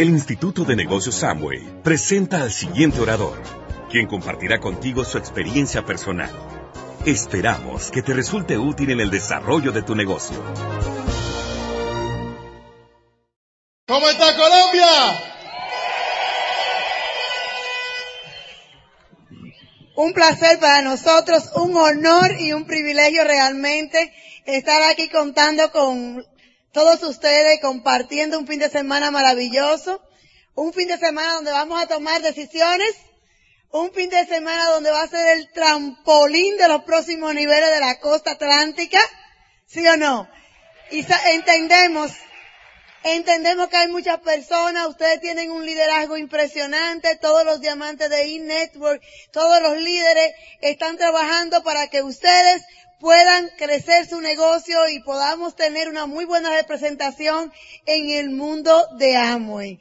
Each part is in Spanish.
El Instituto de Negocios Samway presenta al siguiente orador, quien compartirá contigo su experiencia personal. Esperamos que te resulte útil en el desarrollo de tu negocio. ¿Cómo está Colombia? Un placer para nosotros, un honor y un privilegio realmente estar aquí contando con todos ustedes, compartiendo un fin de semana maravilloso, un fin de semana donde vamos a tomar decisiones, un fin de semana donde va a ser el trampolín de los próximos niveles de la costa atlántica, ¿sí o no? Y entendemos Entendemos que hay muchas personas, ustedes tienen un liderazgo impresionante, todos los diamantes de e-network, todos los líderes están trabajando para que ustedes puedan crecer su negocio y podamos tener una muy buena representación en el mundo de Amway.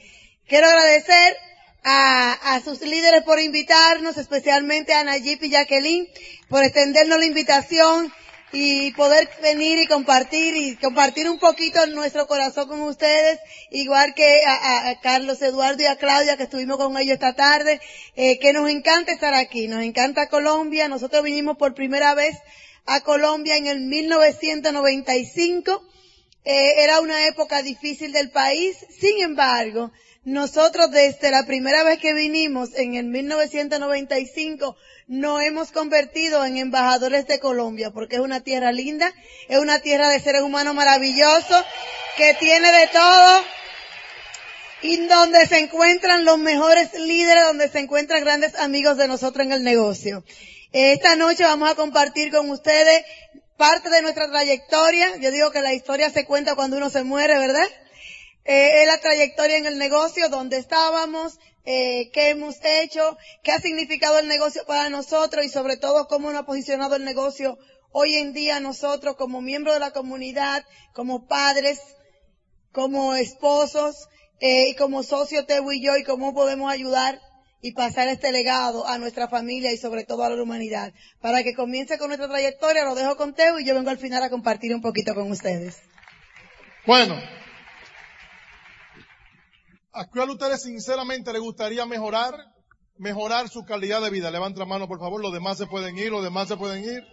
Quiero agradecer a, a, sus líderes por invitarnos, especialmente a Nayib y Jacqueline, por extendernos la invitación y poder venir y compartir y compartir un poquito nuestro corazón con ustedes, igual que a, Carlos Eduardo y a Claudia que estuvimos con ellos esta tarde, eh, que nos encanta estar aquí, nos encanta Colombia, nosotros vinimos por primera vez a Colombia en el 1995, eh, era una época difícil del país, sin embargo, nosotros desde la primera vez que vinimos en el 1995 nos hemos convertido en embajadores de Colombia porque es una tierra linda, es una tierra de seres humanos maravillosos, que tiene de todo y donde se encuentran los mejores líderes, donde se encuentran grandes amigos de nosotros en el negocio. Esta noche vamos a compartir con ustedes parte de nuestra trayectoria. Yo digo que la historia se cuenta cuando uno se muere, ¿verdad? Eh, es la trayectoria en el negocio, donde estábamos, eh, qué hemos hecho, qué ha significado el negocio para nosotros y sobre todo cómo nos ha posicionado el negocio hoy en día nosotros como miembros de la comunidad, como padres, como esposos eh, y como socios Teo y yo y cómo podemos ayudar y pasar este legado a nuestra familia y sobre todo a la humanidad. Para que comience con nuestra trayectoria, lo dejo con Teo y yo vengo al final a compartir un poquito con ustedes. Bueno, ¿A cuál ustedes sinceramente les gustaría mejorar? Mejorar su calidad de vida. Levanta la mano, por favor. Los demás se pueden ir, los demás se pueden ir.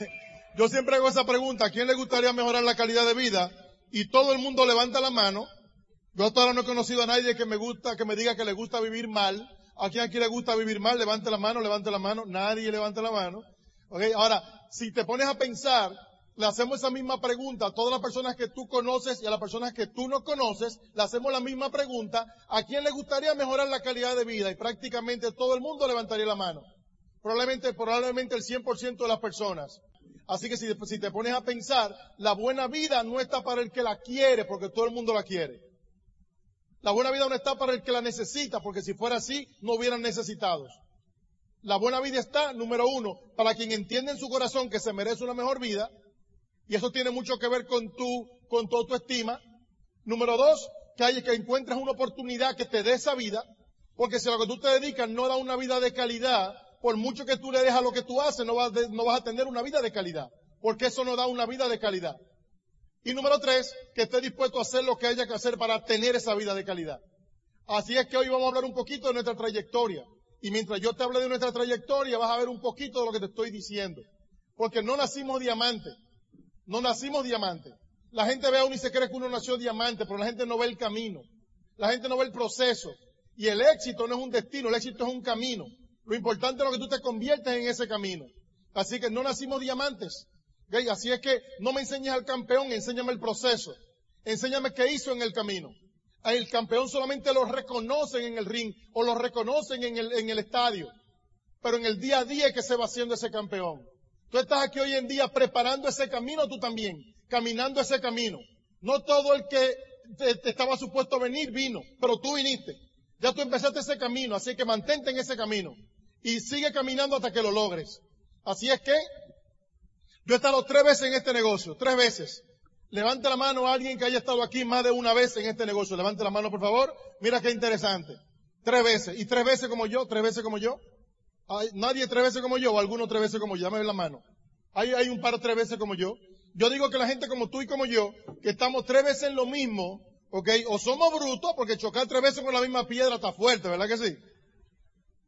Yo siempre hago esa pregunta. ¿A quién le gustaría mejorar la calidad de vida? Y todo el mundo levanta la mano. Yo todavía no he conocido a nadie que me gusta, que me diga que le gusta vivir mal. ¿A quién aquí le gusta vivir mal? Levante la mano, levante la mano. Nadie levanta la mano. Okay. Ahora, si te pones a pensar, le hacemos esa misma pregunta a todas las personas que tú conoces y a las personas que tú no conoces, le hacemos la misma pregunta, ¿a quién le gustaría mejorar la calidad de vida? Y prácticamente todo el mundo levantaría la mano. Probablemente, probablemente el 100% de las personas. Así que si, si te pones a pensar, la buena vida no está para el que la quiere, porque todo el mundo la quiere. La buena vida no está para el que la necesita, porque si fuera así, no hubieran necesitados. La buena vida está, número uno, para quien entiende en su corazón que se merece una mejor vida, y eso tiene mucho que ver con tu, con tu autoestima. Número dos, que hay que encuentres una oportunidad que te dé esa vida, porque si a lo que tú te dedicas no da una vida de calidad, por mucho que tú le dejas lo que tú haces, no vas, no vas a tener una vida de calidad, porque eso no da una vida de calidad. Y número tres, que esté dispuesto a hacer lo que haya que hacer para tener esa vida de calidad. Así es que hoy vamos a hablar un poquito de nuestra trayectoria. Y mientras yo te hable de nuestra trayectoria, vas a ver un poquito de lo que te estoy diciendo. Porque no nacimos diamantes. No nacimos diamantes. La gente ve a uno y se cree que uno nació diamante, pero la gente no ve el camino. La gente no ve el proceso. Y el éxito no es un destino, el éxito es un camino. Lo importante es lo que tú te conviertes en ese camino. Así que no nacimos diamantes. Así es que no me enseñes al campeón, enséñame el proceso. Enséñame qué hizo en el camino. El campeón solamente lo reconocen en el ring o lo reconocen en el, estadio. Pero en el día a día es que se va haciendo ese campeón. Tú estás aquí hoy en día preparando ese camino tú también, caminando ese camino. No todo el que te, estaba supuesto venir vino, pero tú viniste. Ya tú empezaste ese camino, así que mantente en ese camino y sigue caminando hasta que lo logres. Así es que yo he estado tres veces en este negocio, tres veces. Levante la mano a alguien que haya estado aquí más de una vez en este negocio. Levante la mano, por favor. Mira qué interesante. Tres veces. Y tres veces como yo, tres veces como yo nadie tres veces como yo o alguno tres veces como yo. Dame la mano. Hay, hay un par tres veces como yo. Yo digo que la gente como tú y como yo, que estamos tres veces en lo mismo, ¿Ok? O somos brutos porque chocar tres veces con la misma piedra está fuerte, ¿verdad que sí?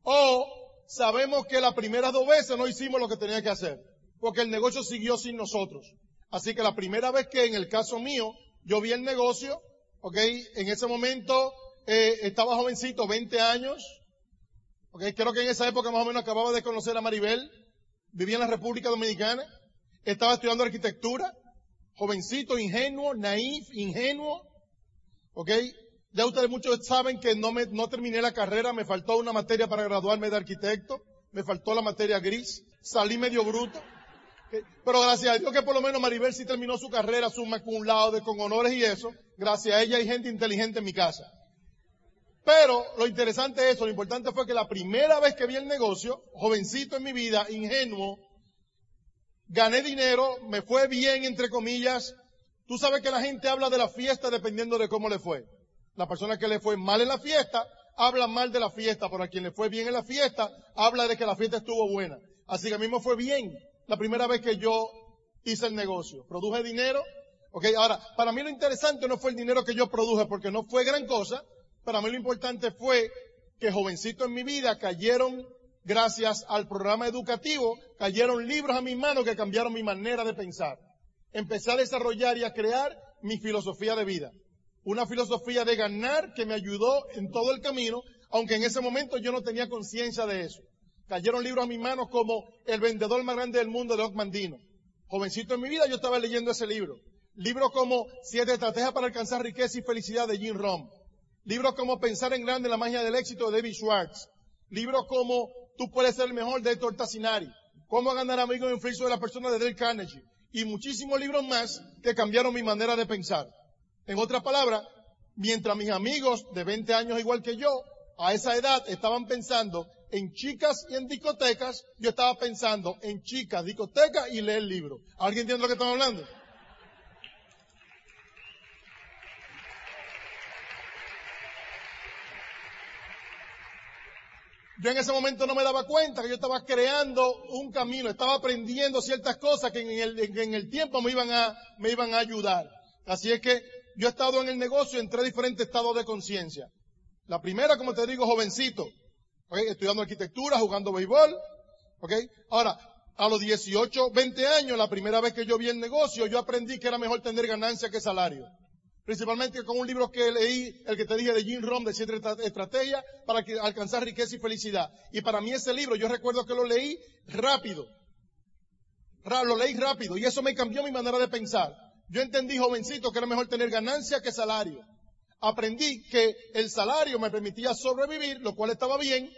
O sabemos que las primeras dos veces no hicimos lo que tenía que hacer, porque el negocio siguió sin nosotros. Así que la primera vez que en el caso mío yo vi el negocio, ¿ok? En ese momento eh, estaba jovencito, 20 años, ¿ok? Creo que en esa época más o menos acababa de conocer a Maribel, vivía en la República Dominicana, estaba estudiando arquitectura, jovencito, ingenuo, naif, ingenuo, ¿Ok? Ya ustedes muchos saben que no, me, no terminé la carrera, me faltó una materia para graduarme de arquitecto, me faltó la materia gris, salí medio bruto. Pero gracias a Dios que por lo menos Maribel sí terminó su carrera, su un lado con honores y eso. Gracias a ella hay gente inteligente en mi casa. Pero lo interesante es eso, lo importante fue que la primera vez que vi el negocio, jovencito en mi vida, ingenuo, gané dinero, me fue bien, entre comillas, Tú sabes que la gente habla de la fiesta dependiendo de cómo le fue. La persona que le fue mal en la fiesta habla mal de la fiesta, pero a quien le fue bien en la fiesta habla de que la fiesta estuvo buena. Así que a mí me fue bien la primera vez que yo hice el negocio. Produje dinero. Ok, ahora, para mí lo interesante no fue el dinero que yo produje porque no fue gran cosa. Para mí lo importante fue que jovencito en mi vida cayeron, gracias al programa educativo, cayeron libros a mis manos que cambiaron mi manera de pensar empecé a desarrollar y a crear mi filosofía de vida. Una filosofía de ganar que me ayudó en todo el camino, aunque en ese momento yo no tenía conciencia de eso. Cayeron libros a mis manos como El vendedor más grande del mundo de Mandino. Jovencito en mi vida yo estaba leyendo ese libro. Libros como Siete estrategias para alcanzar riqueza y felicidad de Jim Rom. Libros como Pensar en grande, la magia del éxito de David Schwartz. Libros como Tú puedes ser el mejor de Héctor Tassinari. Cómo ganar amigos en influencia de la persona de Dale Carnegie y muchísimos libros más que cambiaron mi manera de pensar. En otras palabras, mientras mis amigos de 20 años igual que yo, a esa edad estaban pensando en chicas y en discotecas, yo estaba pensando en chicas, discotecas y leer libros. ¿Alguien entiende lo que estamos hablando? Yo en ese momento no me daba cuenta que yo estaba creando un camino, estaba aprendiendo ciertas cosas que en el, en el tiempo me iban, a, me iban a ayudar. Así es que yo he estado en el negocio en tres diferentes estados de conciencia. La primera, como te digo, jovencito, estudiando arquitectura, jugando béisbol. ¿okay? Ahora, a los 18, 20 años, la primera vez que yo vi el negocio, yo aprendí que era mejor tener ganancia que salario. Principalmente con un libro que leí, el que te dije de Jim Rohn, de siete estrategias para alcanzar riqueza y felicidad. Y para mí ese libro, yo recuerdo que lo leí rápido. Lo leí rápido y eso me cambió mi manera de pensar. Yo entendí, jovencito, que era mejor tener ganancia que salario. Aprendí que el salario me permitía sobrevivir, lo cual estaba bien,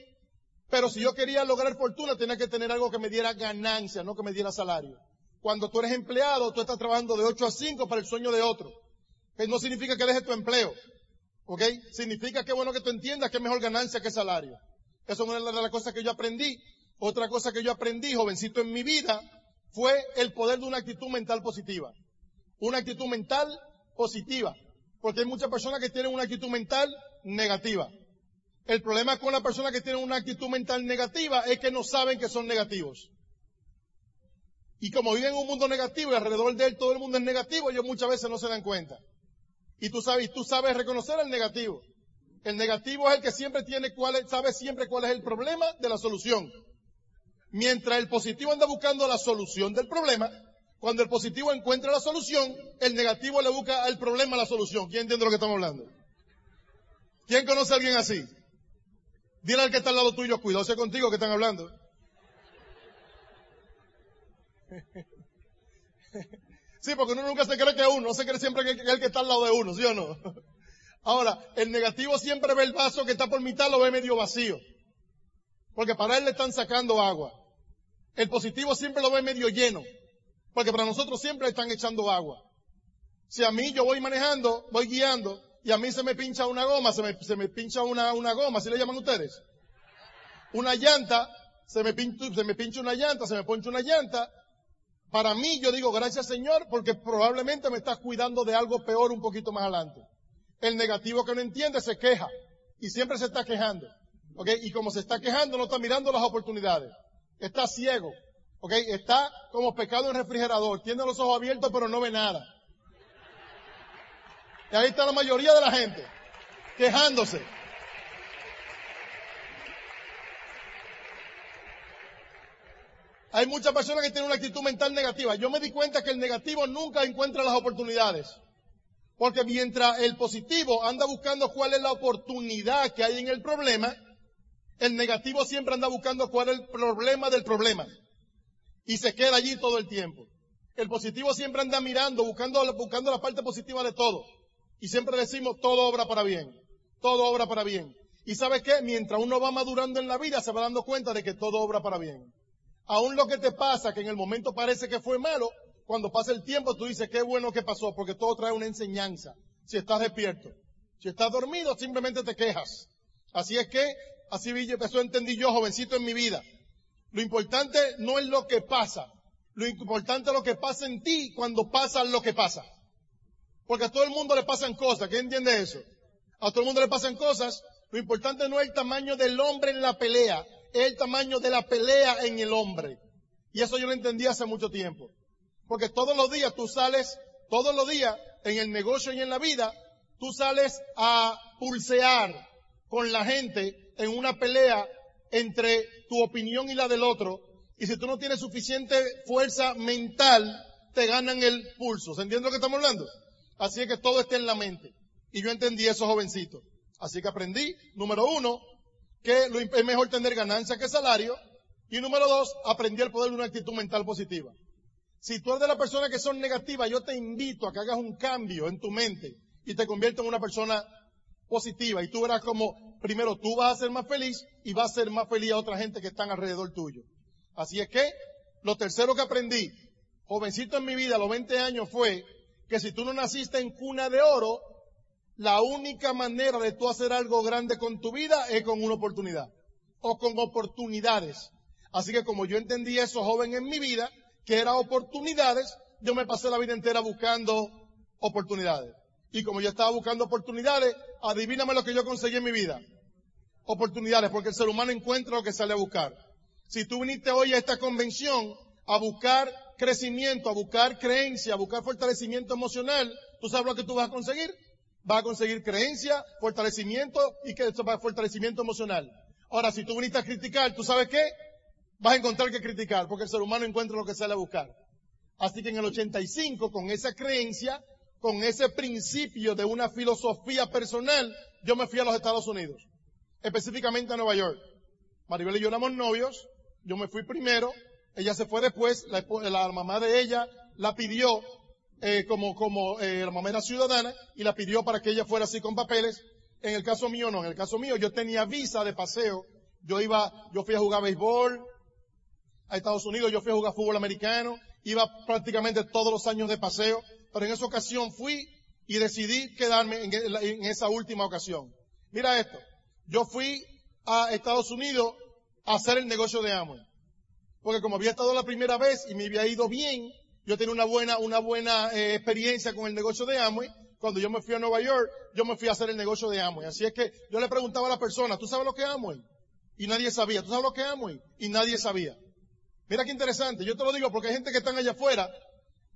pero si yo quería lograr fortuna tenía que tener algo que me diera ganancia, no que me diera salario. Cuando tú eres empleado, tú estás trabajando de 8 a 5 para el sueño de otro no significa que dejes tu empleo. ¿Ok? Significa que bueno que tú entiendas que es mejor ganancia que salario. Eso es una de las cosas que yo aprendí. Otra cosa que yo aprendí, jovencito en mi vida, fue el poder de una actitud mental positiva. Una actitud mental positiva. Porque hay muchas personas que tienen una actitud mental negativa. El problema con las personas que tienen una actitud mental negativa es que no saben que son negativos. Y como viven en un mundo negativo y alrededor de él todo el mundo es negativo, ellos muchas veces no se dan cuenta. Y tú sabes, tú sabes reconocer el negativo. El negativo es el que siempre tiene cuál es, sabe siempre cuál es el problema de la solución. Mientras el positivo anda buscando la solución del problema, cuando el positivo encuentra la solución, el negativo le busca al problema la solución. ¿Quién entiende lo que estamos hablando? ¿Quién conoce a alguien así? Dile al que está al lado tuyo, cuidado contigo que están hablando. Sí, porque uno nunca se cree que uno, no se cree siempre que es el que está al lado de uno, ¿sí o no? Ahora, el negativo siempre ve el vaso que está por mitad, lo ve medio vacío. Porque para él le están sacando agua. El positivo siempre lo ve medio lleno. Porque para nosotros siempre le están echando agua. Si a mí yo voy manejando, voy guiando, y a mí se me pincha una goma, se me, se me pincha una, una goma, ¿sí le llaman ustedes? Una llanta, se me, pincha, se me pincha una llanta, se me poncha una llanta, para mí, yo digo gracias Señor, porque probablemente me estás cuidando de algo peor un poquito más adelante. El negativo que no entiende se queja y siempre se está quejando. ¿Ok? Y como se está quejando, no está mirando las oportunidades. Está ciego. ¿Ok? Está como pecado en refrigerador. Tiene los ojos abiertos, pero no ve nada. Y ahí está la mayoría de la gente quejándose. Hay muchas personas que tienen una actitud mental negativa. Yo me di cuenta que el negativo nunca encuentra las oportunidades. Porque mientras el positivo anda buscando cuál es la oportunidad que hay en el problema, el negativo siempre anda buscando cuál es el problema del problema. Y se queda allí todo el tiempo. El positivo siempre anda mirando, buscando, buscando la parte positiva de todo. Y siempre decimos, todo obra para bien. Todo obra para bien. Y sabes qué? Mientras uno va madurando en la vida, se va dando cuenta de que todo obra para bien. Aún lo que te pasa, que en el momento parece que fue malo, cuando pasa el tiempo tú dices, qué bueno que pasó, porque todo trae una enseñanza. Si estás despierto. Si estás dormido, simplemente te quejas. Así es que, así eso entendí yo, jovencito, en mi vida. Lo importante no es lo que pasa. Lo importante es lo que pasa en ti cuando pasa lo que pasa. Porque a todo el mundo le pasan cosas. ¿Quién entiende eso? A todo el mundo le pasan cosas. Lo importante no es el tamaño del hombre en la pelea, es el tamaño de la pelea en el hombre. Y eso yo lo entendí hace mucho tiempo. Porque todos los días tú sales, todos los días en el negocio y en la vida, tú sales a pulsear con la gente en una pelea entre tu opinión y la del otro. Y si tú no tienes suficiente fuerza mental, te ganan el pulso. ¿Se entiende lo que estamos hablando? Así es que todo está en la mente. Y yo entendí eso, jovencito. Así que aprendí, número uno, que es mejor tener ganancia que salario. Y número dos, aprendí el poder de una actitud mental positiva. Si tú eres de las personas que son negativas, yo te invito a que hagas un cambio en tu mente y te conviertas en una persona positiva. Y tú verás como, primero, tú vas a ser más feliz y vas a ser más feliz a otra gente que están alrededor tuyo. Así es que, lo tercero que aprendí, jovencito en mi vida, a los 20 años, fue que si tú no naciste en cuna de oro, la única manera de tú hacer algo grande con tu vida es con una oportunidad o con oportunidades. Así que como yo entendí eso joven en mi vida, que era oportunidades, yo me pasé la vida entera buscando oportunidades. Y como yo estaba buscando oportunidades, adivíname lo que yo conseguí en mi vida. Oportunidades, porque el ser humano encuentra lo que sale a buscar. Si tú viniste hoy a esta convención a buscar crecimiento, a buscar creencia, a buscar fortalecimiento emocional, ¿tú sabes lo que tú vas a conseguir? Vas a conseguir creencia, fortalecimiento y que fortalecimiento emocional. Ahora, si tú viniste a criticar, ¿tú sabes qué? Vas a encontrar que criticar, porque el ser humano encuentra lo que sale a buscar. Así que en el 85, con esa creencia, con ese principio de una filosofía personal, yo me fui a los Estados Unidos, específicamente a Nueva York. Maribel y yo éramos novios, yo me fui primero, ella se fue después, la, mamá de ella la pidió eh, como, como eh, la mamá era ciudadana y la pidió para que ella fuera así con papeles. En el caso mío no, en el caso mío yo tenía visa de paseo, yo iba, yo fui a jugar béisbol a Estados Unidos, yo fui a jugar fútbol americano, iba prácticamente todos los años de paseo, pero en esa ocasión fui y decidí quedarme en, en esa última ocasión. Mira esto, yo fui a Estados Unidos a hacer el negocio de Amway. Porque como había estado la primera vez y me había ido bien, yo tenía una buena, una buena eh, experiencia con el negocio de Amway. Cuando yo me fui a Nueva York, yo me fui a hacer el negocio de Amway. Así es que yo le preguntaba a la persona, ¿tú sabes lo que es Amway? Y nadie sabía. ¿Tú sabes lo que es Amway? Y nadie sabía. Mira qué interesante. Yo te lo digo porque hay gente que están allá afuera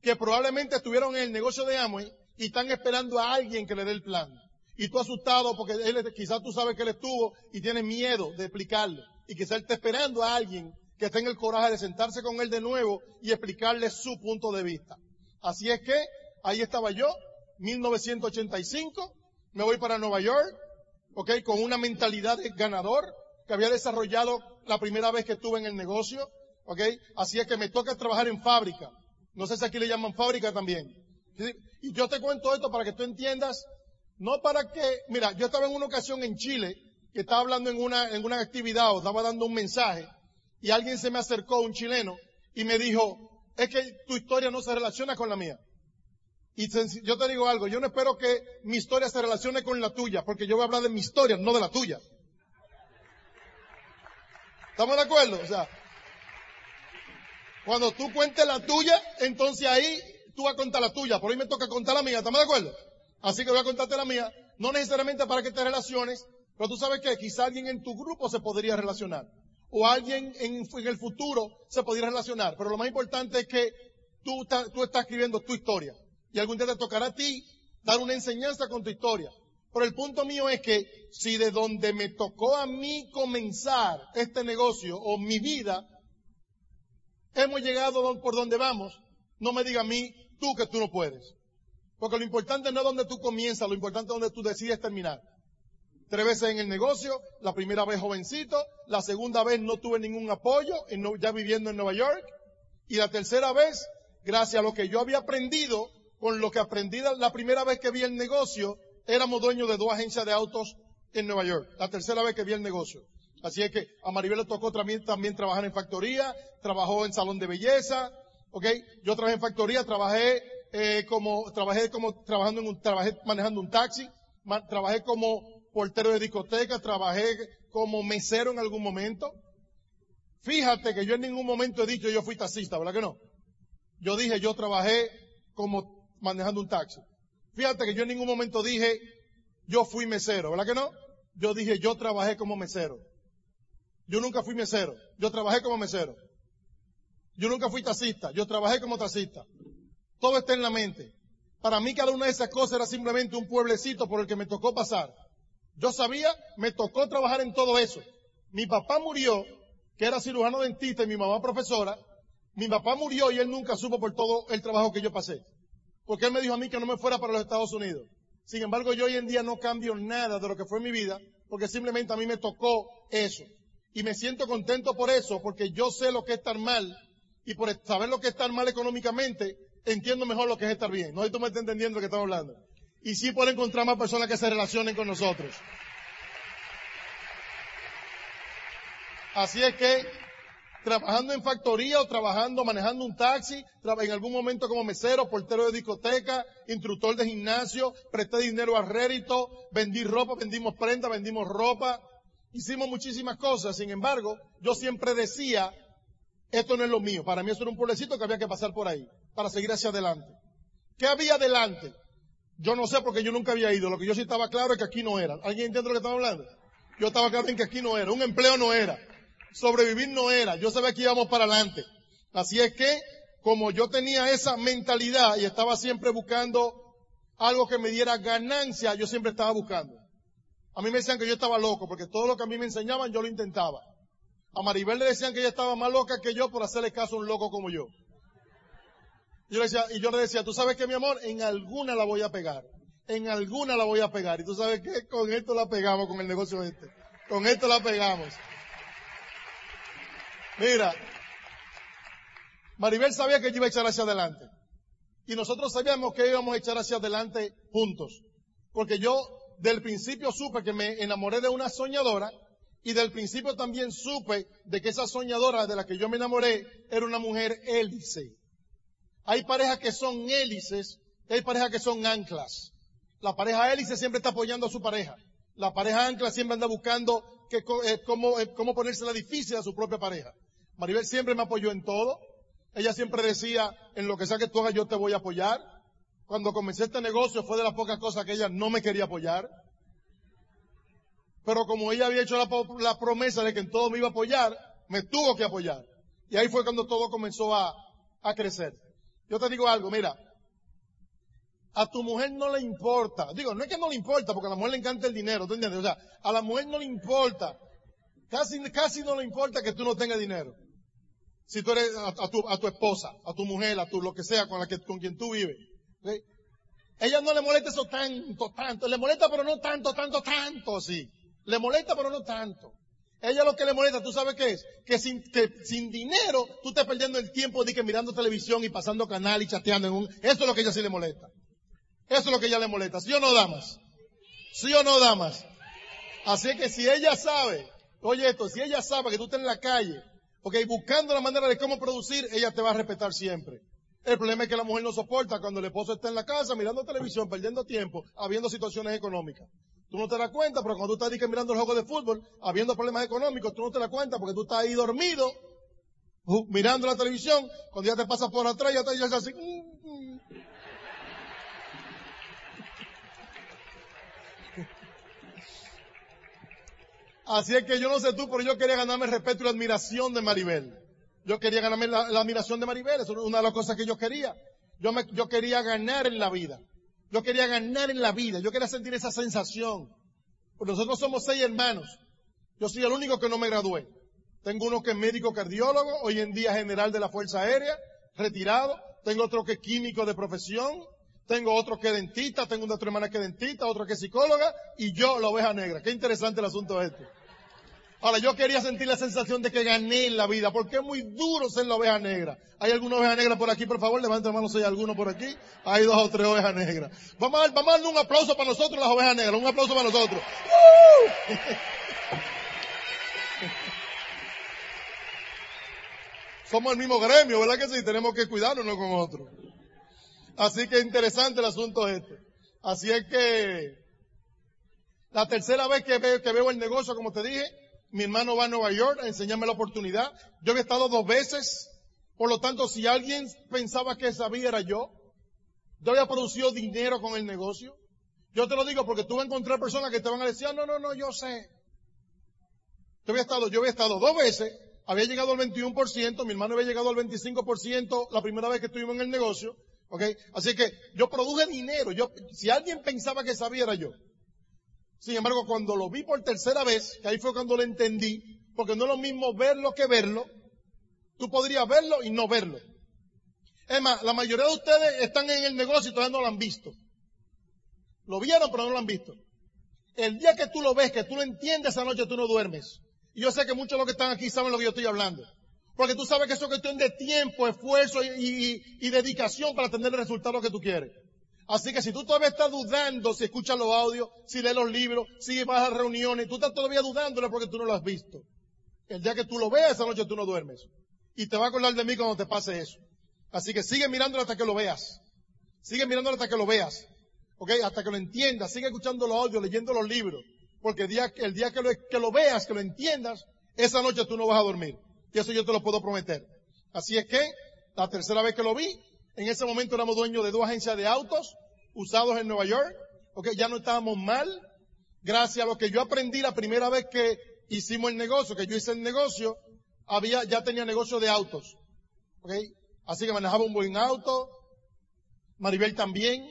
que probablemente estuvieron en el negocio de Amway y están esperando a alguien que le dé el plan. Y tú asustado porque él, quizás tú sabes que él estuvo y tienes miedo de explicarle. Y quizás él está esperando a alguien que tenga el coraje de sentarse con él de nuevo y explicarle su punto de vista. Así es que ahí estaba yo, 1985, me voy para Nueva York, ok, con una mentalidad de ganador que había desarrollado la primera vez que estuve en el negocio, ok, así es que me toca trabajar en fábrica. No sé si aquí le llaman fábrica también. Y yo te cuento esto para que tú entiendas, no para que, mira, yo estaba en una ocasión en Chile, que estaba hablando en una, en una actividad o estaba dando un mensaje, y alguien se me acercó, un chileno, y me dijo, es que tu historia no se relaciona con la mía. Y yo te digo algo, yo no espero que mi historia se relacione con la tuya, porque yo voy a hablar de mi historia, no de la tuya. ¿Estamos de acuerdo? O sea, cuando tú cuentes la tuya, entonces ahí tú vas a contar la tuya, por ahí me toca contar la mía, ¿estamos de acuerdo? Así que voy a contarte la mía, no necesariamente para que te relaciones, pero tú sabes que quizá alguien en tu grupo se podría relacionar o alguien en, el futuro se podría relacionar. Pero lo más importante es que tú, tú estás escribiendo tu historia. Y algún día te tocará a ti dar una enseñanza con tu historia. Pero el punto mío es que si de donde me tocó a mí comenzar este negocio o mi vida, hemos llegado por donde vamos, no me diga a mí tú que tú no puedes. Porque lo importante no es donde tú comienzas, lo importante es donde tú decides terminar. Tres veces en el negocio, la primera vez jovencito, la segunda vez no tuve ningún apoyo, ya viviendo en Nueva York, y la tercera vez, gracias a lo que yo había aprendido, con lo que aprendí la primera vez que vi el negocio, éramos dueños de dos agencias de autos en Nueva York. La tercera vez que vi el negocio. Así es que a Maribel le tocó también, también trabajar en factoría, trabajó en salón de belleza, ¿ok? Yo trabajé en factoría, trabajé eh, como, trabajé como, trabajando en un, trabajé manejando un taxi, trabajé como portero de discoteca, trabajé como mesero en algún momento. Fíjate que yo en ningún momento he dicho yo fui taxista, ¿verdad que no? Yo dije yo trabajé como manejando un taxi. Fíjate que yo en ningún momento dije, yo fui mesero, ¿verdad que no? Yo dije, yo trabajé como mesero. Yo nunca fui mesero, yo trabajé como mesero. Yo nunca fui taxista, yo trabajé como taxista. Todo está en la mente. Para mí cada una de esas cosas era simplemente un pueblecito por el que me tocó pasar. Yo sabía, me tocó trabajar en todo eso. Mi papá murió, que era cirujano dentista y mi mamá profesora. Mi papá murió y él nunca supo por todo el trabajo que yo pasé porque él me dijo a mí que no me fuera para los Estados Unidos. Sin embargo, yo hoy en día no cambio nada de lo que fue mi vida, porque simplemente a mí me tocó eso. Y me siento contento por eso, porque yo sé lo que es estar mal, y por saber lo que es estar mal económicamente, entiendo mejor lo que es estar bien. No sé si tú me estás entendiendo lo que estamos hablando. Y sí puedo encontrar más personas que se relacionen con nosotros. Así es que trabajando en factoría o trabajando, manejando un taxi, en algún momento como mesero, portero de discoteca, instructor de gimnasio, presté dinero a rédito, vendí ropa, vendimos prenda, vendimos ropa, hicimos muchísimas cosas. Sin embargo, yo siempre decía, esto no es lo mío. Para mí eso era un pueblecito que había que pasar por ahí, para seguir hacia adelante. ¿Qué había adelante? Yo no sé porque yo nunca había ido. Lo que yo sí estaba claro es que aquí no era. ¿Alguien entiende lo que estamos hablando? Yo estaba claro en que aquí no era. Un empleo no era sobrevivir no era. Yo sabía que íbamos para adelante. Así es que, como yo tenía esa mentalidad y estaba siempre buscando algo que me diera ganancia, yo siempre estaba buscando. A mí me decían que yo estaba loco, porque todo lo que a mí me enseñaban yo lo intentaba. A Maribel le decían que ella estaba más loca que yo por hacerle caso a un loco como yo. Yo le decía, y yo le decía, tú sabes que mi amor, en alguna la voy a pegar. En alguna la voy a pegar. Y tú sabes que con esto la pegamos, con el negocio este. Con esto la pegamos. Mira, Maribel sabía que yo iba a echar hacia adelante. Y nosotros sabíamos que íbamos a echar hacia adelante juntos. Porque yo del principio supe que me enamoré de una soñadora y del principio también supe de que esa soñadora de la que yo me enamoré era una mujer hélice. Hay parejas que son hélices y hay parejas que son anclas. La pareja hélice siempre está apoyando a su pareja. La pareja ancla siempre anda buscando eh, cómo, eh, cómo ponerse la difícil a su propia pareja. Maribel siempre me apoyó en todo. Ella siempre decía, en lo que sea que tú hagas yo te voy a apoyar. Cuando comencé este negocio fue de las pocas cosas que ella no me quería apoyar. Pero como ella había hecho la, promesa de que en todo me iba a apoyar, me tuvo que apoyar. Y ahí fue cuando todo comenzó a crecer. Yo te digo algo, mira, a tu mujer no le importa. Digo, no es que no le importa, porque a la mujer le encanta el dinero, ¿tú entiendes? O sea, a la mujer no le importa. Casi, casi no le importa que tú no tengas dinero si tú eres a, tu, a, tu, esposa, a tu mujer, a tu lo que sea con la que con quien tú vives. Ella no le molesta eso tanto, tanto. Le molesta pero no tanto, tanto, tanto, sí. Le molesta pero no tanto. Ella lo que le molesta, ¿tú sabes qué es? Que sin, que sin dinero tú estás perdiendo el tiempo de que mirando televisión y pasando canal y chateando en un... Eso es lo que ella sí le molesta. Eso es lo que ella le molesta. ¿Sí o no, damas? ¿Sí o no, damas? Así que si ella sabe, oye esto, si ella sabe que tú estás en la calle Ok, buscando la manera de cómo producir, ella te va a respetar siempre. El problema es que la mujer no soporta cuando el esposo está en la casa mirando televisión, perdiendo tiempo, habiendo situaciones económicas. Tú no te das cuenta, pero cuando tú estás mirando el juego de fútbol, habiendo problemas económicos, tú no te das cuenta porque tú estás ahí dormido, uh, mirando la televisión, cuando ya te pasas por atrás, ya te ya así. Mm, mm". Así es que yo no sé tú, pero yo quería ganarme el respeto y la admiración de Maribel. Yo quería ganarme la, admiración de Maribel, eso es una de las cosas que yo quería. Yo, me, yo quería ganar en la vida. Yo quería ganar en la vida. Yo quería sentir esa sensación. Porque nosotros somos seis hermanos. Yo soy el único que no me gradué. Tengo uno que es médico cardiólogo, hoy en día general de la Fuerza Aérea, retirado. Tengo otro que es químico de profesión. Tengo otro que es dentista. Tengo una otra hermana que es dentista, otro que es psicóloga. Y yo, la oveja negra. Qué interesante el asunto este. Ahora, yo quería sentir la sensación de que gané en la vida, porque es muy duro ser la oveja negra. ¿Hay alguna oveja negra por aquí, por favor? Levanta la mano si hay alguno por aquí. Hay dos o tres ovejas negras. Vamos a, vamos a darle un aplauso para nosotros, las ovejas negras. Un aplauso para nosotros. ¡Uh! Somos el mismo gremio, ¿verdad que sí? Tenemos que cuidarnos uno con otro. Así que interesante el asunto este. Así es que la tercera vez que veo, que veo el negocio, como te dije, mi hermano va a Nueva York a enseñarme la oportunidad. Yo había estado dos veces. Por lo tanto, si alguien pensaba que sabía era yo. Yo había producido dinero con el negocio. Yo te lo digo porque tú vas a encontrar personas que te van a decir, ah, no, no, no, yo sé. Yo había estado, yo había estado dos veces, había llegado al 21%, mi hermano había llegado al 25% la primera vez que estuvimos en el negocio, ¿ok? Así que yo produje dinero, yo, si alguien pensaba que sabía era yo. Sin embargo, cuando lo vi por tercera vez, que ahí fue cuando lo entendí, porque no es lo mismo verlo que verlo, tú podrías verlo y no verlo. Es más, la mayoría de ustedes están en el negocio y todavía no lo han visto. Lo vieron, pero no lo han visto. El día que tú lo ves, que tú lo entiendes, esa noche tú no duermes. Y yo sé que muchos de los que están aquí saben lo que yo estoy hablando. Porque tú sabes que eso es cuestión de tiempo, esfuerzo y, y dedicación para tener el resultado que tú quieres. Así que si tú todavía estás dudando si escuchas los audios, si lees los libros, si vas a reuniones, tú estás todavía dudándolo porque tú no lo has visto. El día que tú lo veas, esa noche tú no duermes. Y te va a acordar de mí cuando te pase eso. Así que sigue mirándolo hasta que lo veas. Sigue mirándolo hasta que lo veas. ¿Ok? Hasta que lo entiendas. Sigue escuchando los audios, leyendo los libros. Porque el día, que, lo, que lo veas, que lo entiendas, esa noche tú no vas a dormir. Y eso yo te lo puedo prometer. Así es que, la tercera vez que lo vi, en ese momento éramos dueños de dos agencias de autos usados en Nueva York. Ok, ya no estábamos mal. Gracias a lo que yo aprendí la primera vez que hicimos el negocio, que yo hice el negocio, había, ya tenía negocio de autos. Ok, así que manejaba un buen auto. Maribel también.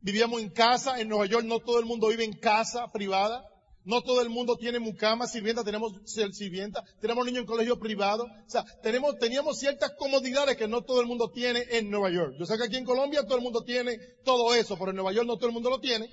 Vivíamos en casa. En Nueva York no todo el mundo vive en casa privada. No todo el mundo tiene mucama, sirvienta, tenemos sirvienta, tenemos niños en colegio privado. O sea, tenemos, teníamos ciertas comodidades que no todo el mundo tiene en Nueva York. Yo sé que aquí en Colombia todo el mundo tiene todo eso, pero en Nueva York no todo el mundo lo tiene.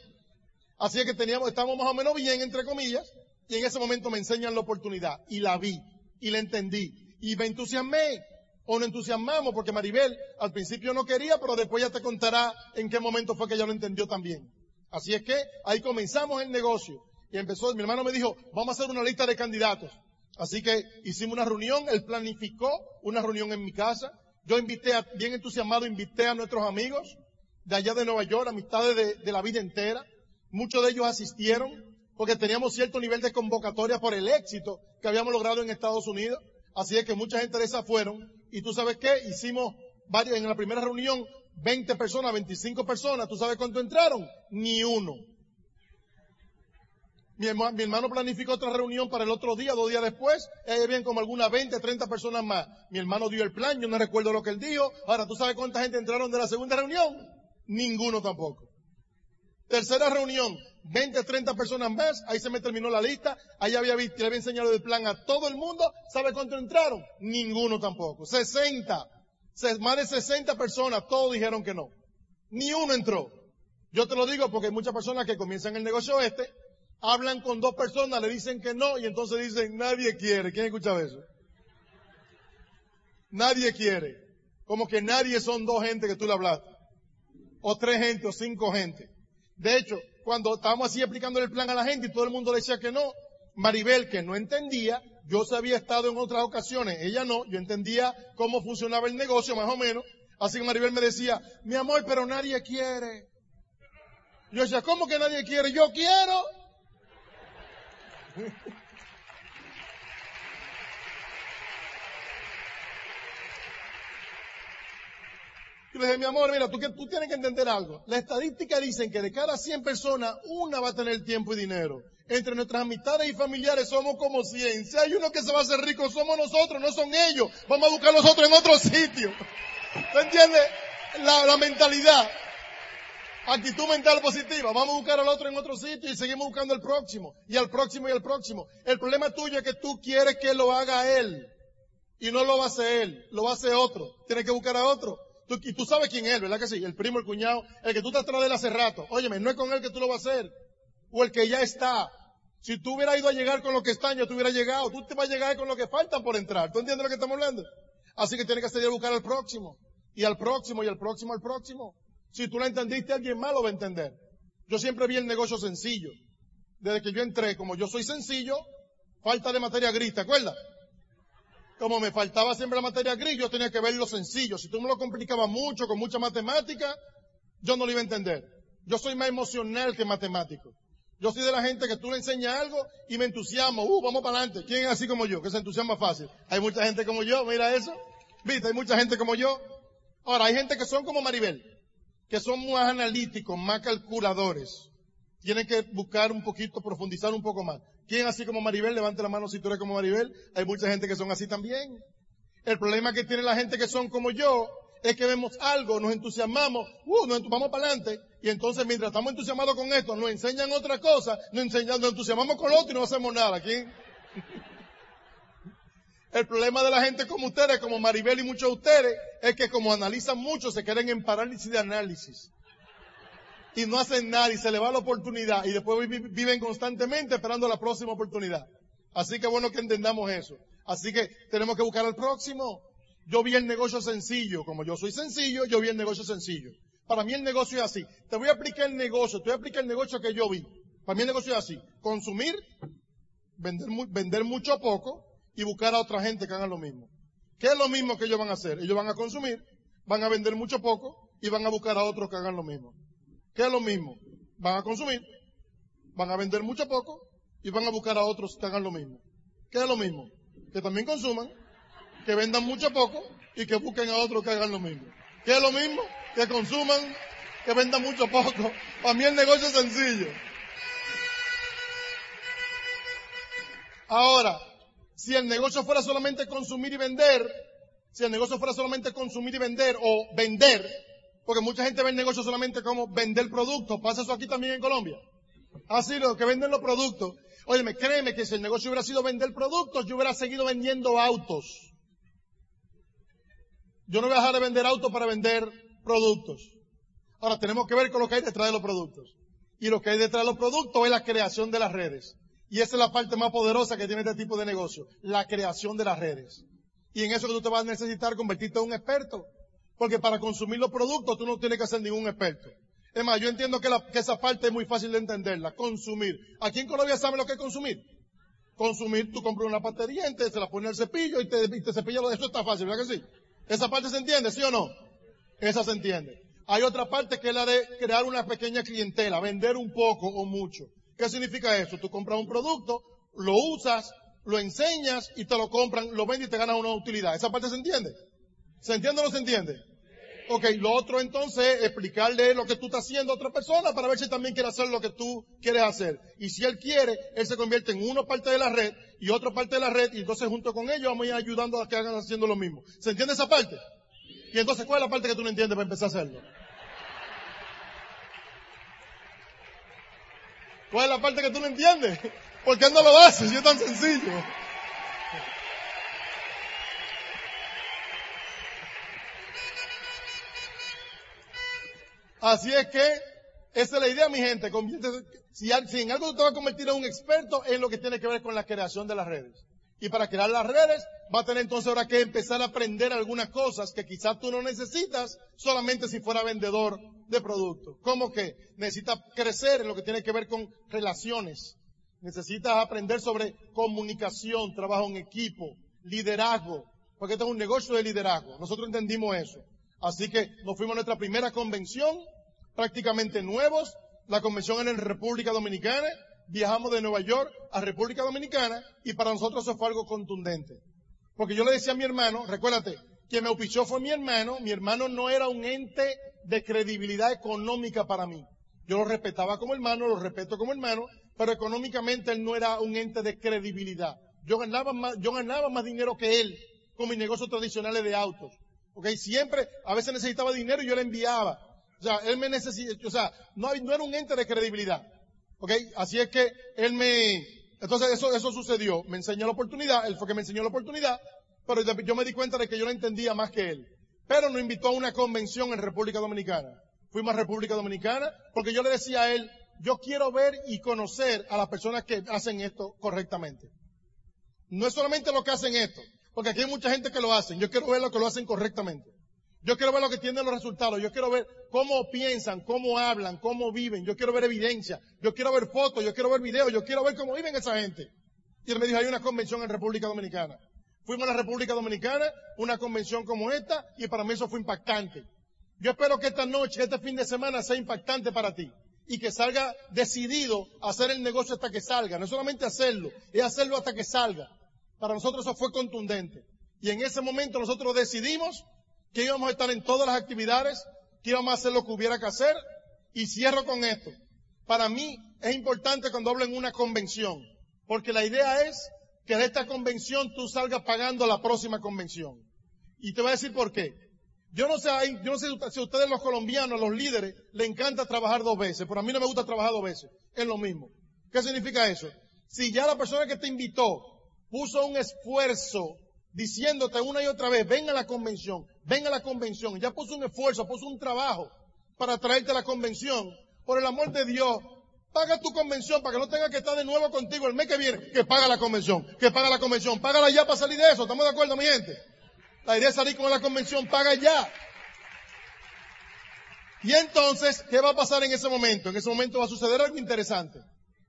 Así es que teníamos, estábamos más o menos bien, entre comillas, y en ese momento me enseñan la oportunidad, y la vi, y la entendí, y me entusiasmé, o nos entusiasmamos, porque Maribel al principio no quería, pero después ya te contará en qué momento fue que ella lo entendió también. Así es que ahí comenzamos el negocio y empezó, mi hermano me dijo, vamos a hacer una lista de candidatos. Así que hicimos una reunión, él planificó una reunión en mi casa. Yo invité, a, bien entusiasmado, invité a nuestros amigos de allá de Nueva York, amistades de, la vida entera. Muchos de ellos asistieron porque teníamos cierto nivel de convocatoria por el éxito que habíamos logrado en Estados Unidos. Así es que mucha gente de esas fueron. Y tú sabes qué, hicimos varios, en la primera reunión, 20 personas, 25 personas. ¿Tú sabes cuánto entraron? Ni uno. Mi hermano, planificó otra reunión para el otro día, dos días después. Ahí habían como algunas 20, 30 personas más. Mi hermano dio el plan, yo no recuerdo lo que él dijo. Ahora, ¿tú sabes cuánta gente entraron de la segunda reunión? Ninguno tampoco. Tercera reunión, 20, 30 personas más. Ahí se me terminó la lista. Ahí había visto, le había enseñado el plan a todo el mundo. ¿Sabe cuánto entraron? Ninguno tampoco. 60. Más de 60 personas, todos dijeron que no. Ni uno entró. Yo te lo digo porque hay muchas personas que comienzan el negocio este hablan con dos personas, le dicen que no y entonces dicen nadie quiere. ¿Quién escucha eso? Nadie quiere. Como que nadie son dos gente que tú le hablaste. O tres gente o cinco gente. De hecho, cuando estábamos así explicando el plan a la gente y todo el mundo le decía que no, Maribel, que no entendía, yo se había estado en otras ocasiones, ella no, yo entendía cómo funcionaba el negocio más o menos. Así que Maribel me decía, mi amor, pero nadie quiere. Yo decía, ¿cómo que nadie quiere? Yo quiero. Y le dije, mi amor, mira, tú, tú tienes que entender algo. La estadística dicen que de cada 100 personas, una va a tener tiempo y dinero. Entre nuestras amistades y familiares somos como 100. Si hay uno que se va a hacer rico, somos nosotros, no son ellos. Vamos a buscar nosotros en otro sitio. ¿Te entiendes? La, la mentalidad. Actitud mental positiva. Vamos a buscar al otro en otro sitio y seguimos buscando al próximo. Y al próximo y al próximo. El problema tuyo es que tú quieres que lo haga él. Y no lo va a hacer él, lo va a hacer otro. Tienes que buscar a otro. y tú sabes quién es ¿verdad que sí? El primo, el cuñado, el que tú te atrás de él hace rato. Óyeme, no es con él que tú lo vas a hacer. O el que ya está. Si tú hubieras ido a llegar con lo que están, yo te hubiera llegado. Tú te vas a llegar con lo que faltan por entrar. ¿Tú entiendes lo que estamos hablando? Así que tienes que salir a buscar al próximo. Y al próximo, y al próximo, al próximo. Si tú lo entendiste, alguien más lo va a entender. Yo siempre vi el negocio sencillo. Desde que yo entré, como yo soy sencillo, falta de materia gris, ¿te acuerdas? Como me faltaba siempre la materia gris, yo tenía que ver lo sencillo. Si tú me lo complicabas mucho, con mucha matemática, yo no lo iba a entender. Yo soy más emocional que matemático. Yo soy de la gente que tú le enseñas algo y me entusiasmo. Uh, vamos para adelante. ¿Quién es así como yo? Que se entusiasma fácil. Hay mucha gente como yo, mira eso. Viste, hay mucha gente como yo. Ahora, hay gente que son como Maribel, que son más analíticos, más calculadores. Tienen que buscar un poquito, profundizar un poco más. ¿Quién así como Maribel? Levante la mano si tú eres como Maribel. Hay mucha gente que son así también. El problema que tiene la gente que son como yo es que vemos algo, nos entusiasmamos, uh, nos vamos para adelante, y entonces mientras estamos entusiasmados con esto, nos enseñan otra cosa, nos, enseñan, nos entusiasmamos con lo otro y no hacemos nada. ¿Aquí? El problema de la gente como ustedes, como Maribel y muchos de ustedes, es que como analizan mucho, se queden en parálisis de análisis. Y no hacen nada y se les va la oportunidad y después viven constantemente esperando la próxima oportunidad. Así que bueno que entendamos eso. Así que tenemos que buscar al próximo. Yo vi el negocio sencillo, como yo soy sencillo, yo vi el negocio sencillo. Para mí el negocio es así. Te voy a aplicar el negocio, te voy a aplicar el negocio que yo vi. Para mí el negocio es así. Consumir, vender, vender mucho a poco y buscar a otra gente que haga lo mismo. ¿Qué es lo mismo que ellos van a hacer? Ellos van a consumir, van a vender mucho poco y van a buscar a otros que hagan lo mismo. ¿Qué es lo mismo? Van a consumir, van a vender mucho poco y van a buscar a otros que hagan lo mismo. ¿Qué es lo mismo? Que también consuman, que vendan mucho poco y que busquen a otros que hagan lo mismo. ¿Qué es lo mismo? Que consuman, que vendan mucho poco. Para mí el negocio es sencillo. Ahora, si el negocio fuera solamente consumir y vender, si el negocio fuera solamente consumir y vender o vender, porque mucha gente ve el negocio solamente como vender productos, pasa eso aquí también en Colombia. Así lo que venden los productos. Óyeme, créeme que si el negocio hubiera sido vender productos, yo hubiera seguido vendiendo autos. Yo no voy a dejar de vender autos para vender productos. Ahora tenemos que ver con lo que hay detrás de los productos. Y lo que hay detrás de los productos es la creación de las redes. Y esa es la parte más poderosa que tiene este tipo de negocio, la creación de las redes. Y en eso que tú te vas a necesitar convertirte en un experto. Porque para consumir los productos tú no tienes que ser ningún experto. Es más, yo entiendo que, esa parte es muy fácil de entenderla. Consumir. Aquí en Colombia saben lo que es consumir. Consumir, tú compras una pasta de dientes, se la pones al cepillo y te, y te cepillas. Eso está fácil, ¿verdad que sí? Esa parte se entiende, ¿sí o no? Esa se entiende. Hay otra parte que es la de crear una pequeña clientela, vender un poco o mucho. ¿Qué significa eso? Tú compras un producto, lo usas, lo enseñas y te lo compran, lo vendes y te ganas una utilidad. ¿Esa parte se entiende? ¿Se entiende o no se entiende? Ok, lo otro entonces es explicarle lo que tú estás haciendo a otra persona para ver si también quiere hacer lo que tú quieres hacer. Y si él quiere, él se convierte en una parte de la red y otra parte de la red y entonces junto con ellos vamos a ir ayudando a que hagan haciendo lo mismo. ¿Se entiende esa parte? Y entonces, ¿cuál es la parte que tú no entiendes para empezar a hacerlo? ¿Cuál es la parte que tú no entiendes? ¿Por qué no lo haces si es tan sencillo? Así es que esa es la idea, mi gente. Si, en algo te vas a convertir en un experto, es lo que tiene que ver con la creación de las redes. Y para crear las redes, va a tener entonces ahora que empezar a aprender algunas cosas que quizás tú no necesitas solamente si fuera vendedor de productos. Como que necesitas crecer en lo que tiene que ver con relaciones. Necesitas aprender sobre comunicación, trabajo en equipo, liderazgo, porque esto es un negocio de liderazgo. Nosotros entendimos eso. Así que nos fuimos a nuestra primera convención, prácticamente nuevos. La convención en República Dominicana. Viajamos de Nueva York a República Dominicana y para nosotros eso fue algo contundente. Porque yo le decía a mi hermano, recuérdate, quien me auspició fue mi hermano. Mi hermano no era un ente de credibilidad económica para mí. Yo lo respetaba como hermano, lo respeto como hermano, pero económicamente él no era un ente de credibilidad. Yo ganaba más, yo ganaba más dinero que él con mis negocios tradicionales de autos. Ok, siempre, a veces necesitaba dinero y yo le enviaba. O sea, él me necesita, o sea, no, no era un ente de credibilidad. ¿Ok? Así es que él me, entonces eso, eso sucedió. Me enseñó la oportunidad, él fue que me enseñó la oportunidad, pero yo me di cuenta de que yo no entendía más que él. Pero nos invitó a una convención en República Dominicana. Fuimos a República Dominicana porque yo le decía a él, yo quiero ver y conocer a las personas que hacen esto correctamente. No es solamente lo que hacen esto, porque aquí hay mucha gente que lo hacen. Yo quiero ver lo que lo hacen correctamente. Yo quiero ver lo que tienen los resultados. Yo quiero ver cómo piensan, cómo hablan, cómo viven. Yo quiero ver evidencia. Yo quiero ver fotos. Yo quiero ver videos. Yo quiero ver cómo viven esa gente. Y él me dijo, hay una convención en República Dominicana. Fuimos a la República Dominicana, una convención como esta, y para mí eso fue impactante. Yo espero que esta noche, este fin de semana sea impactante para ti. Y que salga decidido a hacer el negocio hasta que salga. No solamente hacerlo, es hacerlo hasta que salga. Para nosotros eso fue contundente. Y en ese momento nosotros decidimos que íbamos a estar en todas las actividades, que íbamos a hacer lo que hubiera que hacer. Y cierro con esto. Para mí es importante cuando hablo en una convención, porque la idea es que de esta convención tú salgas pagando la próxima convención. Y te voy a decir por qué. Yo no sé, yo no sé si a ustedes los colombianos, los líderes, le encanta trabajar dos veces, pero a mí no me gusta trabajar dos veces. Es lo mismo. ¿Qué significa eso? Si ya la persona que te invitó puso un esfuerzo diciéndote una y otra vez, ven a la convención, ven a la convención, ya puso un esfuerzo, puso un trabajo para traerte a la convención, por el amor de Dios, paga tu convención para que no tenga que estar de nuevo contigo el mes que viene, que paga la convención, que paga la convención, págala ya para salir de eso, ¿estamos de acuerdo mi gente? La idea es salir con la convención, paga ya. Y entonces, ¿qué va a pasar en ese momento? En ese momento va a suceder algo interesante.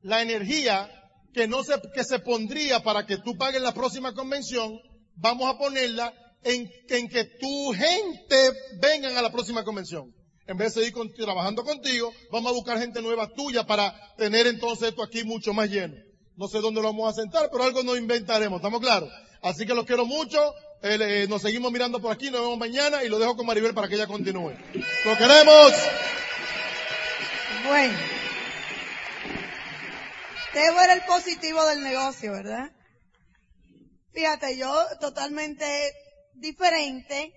La energía que no se, que se pondría para que tú pagues la próxima convención, vamos a ponerla en, en que tu gente vengan a la próxima convención. En vez de seguir trabajando contigo, vamos a buscar gente nueva tuya para tener entonces esto aquí mucho más lleno. No sé dónde lo vamos a sentar, pero algo nos inventaremos, ¿estamos claros? Así que los quiero mucho, eh, nos seguimos mirando por aquí, nos vemos mañana y lo dejo con Maribel para que ella continúe. ¡Lo queremos! Bueno. Debo era el positivo del negocio, ¿verdad? Fíjate, yo totalmente diferente,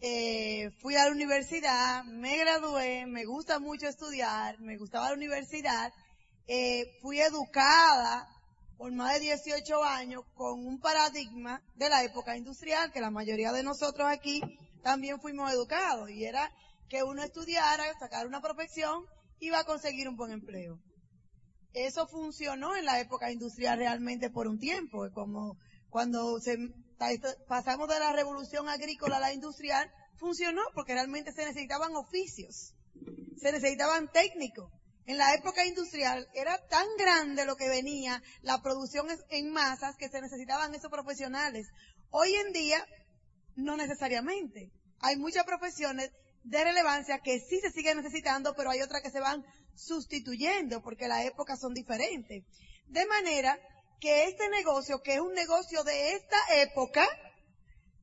eh, fui a la universidad, me gradué, me gusta mucho estudiar, me gustaba la universidad, eh, fui educada por más de 18 años con un paradigma de la época industrial que la mayoría de nosotros aquí también fuimos educados y era que uno estudiara, sacar una profesión, iba a conseguir un buen empleo. Eso funcionó en la época industrial realmente por un tiempo, como cuando se, pasamos de la revolución agrícola a la industrial, funcionó porque realmente se necesitaban oficios, se necesitaban técnicos. En la época industrial era tan grande lo que venía, la producción en masas, que se necesitaban esos profesionales. Hoy en día, no necesariamente. Hay muchas profesiones de relevancia que sí se siguen necesitando, pero hay otras que se van sustituyendo porque las épocas son diferentes. De manera que este negocio, que es un negocio de esta época,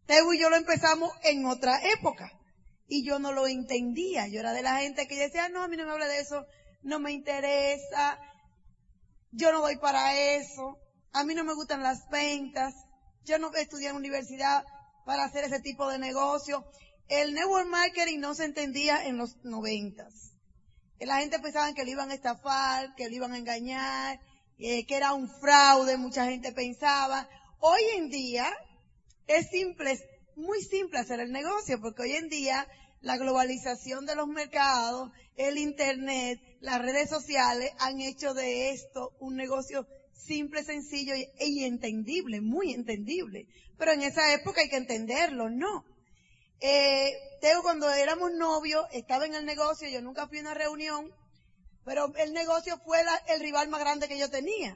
Teo y yo lo empezamos en otra época. Y yo no lo entendía. Yo era de la gente que decía, no, a mí no me habla de eso, no me interesa, yo no voy para eso, a mí no me gustan las ventas, yo no estudié en universidad para hacer ese tipo de negocio. El network marketing no se entendía en los noventas. La gente pensaba que lo iban a estafar, que lo iban a engañar, eh, que era un fraude, mucha gente pensaba. Hoy en día es simple, muy simple hacer el negocio, porque hoy en día la globalización de los mercados, el internet, las redes sociales han hecho de esto un negocio simple, sencillo y, entendible, muy entendible. Pero en esa época hay que entenderlo, ¿no? Eh, Teo cuando éramos novios estaba en el negocio, yo nunca fui a una reunión, pero el negocio fue el rival más grande que yo tenía.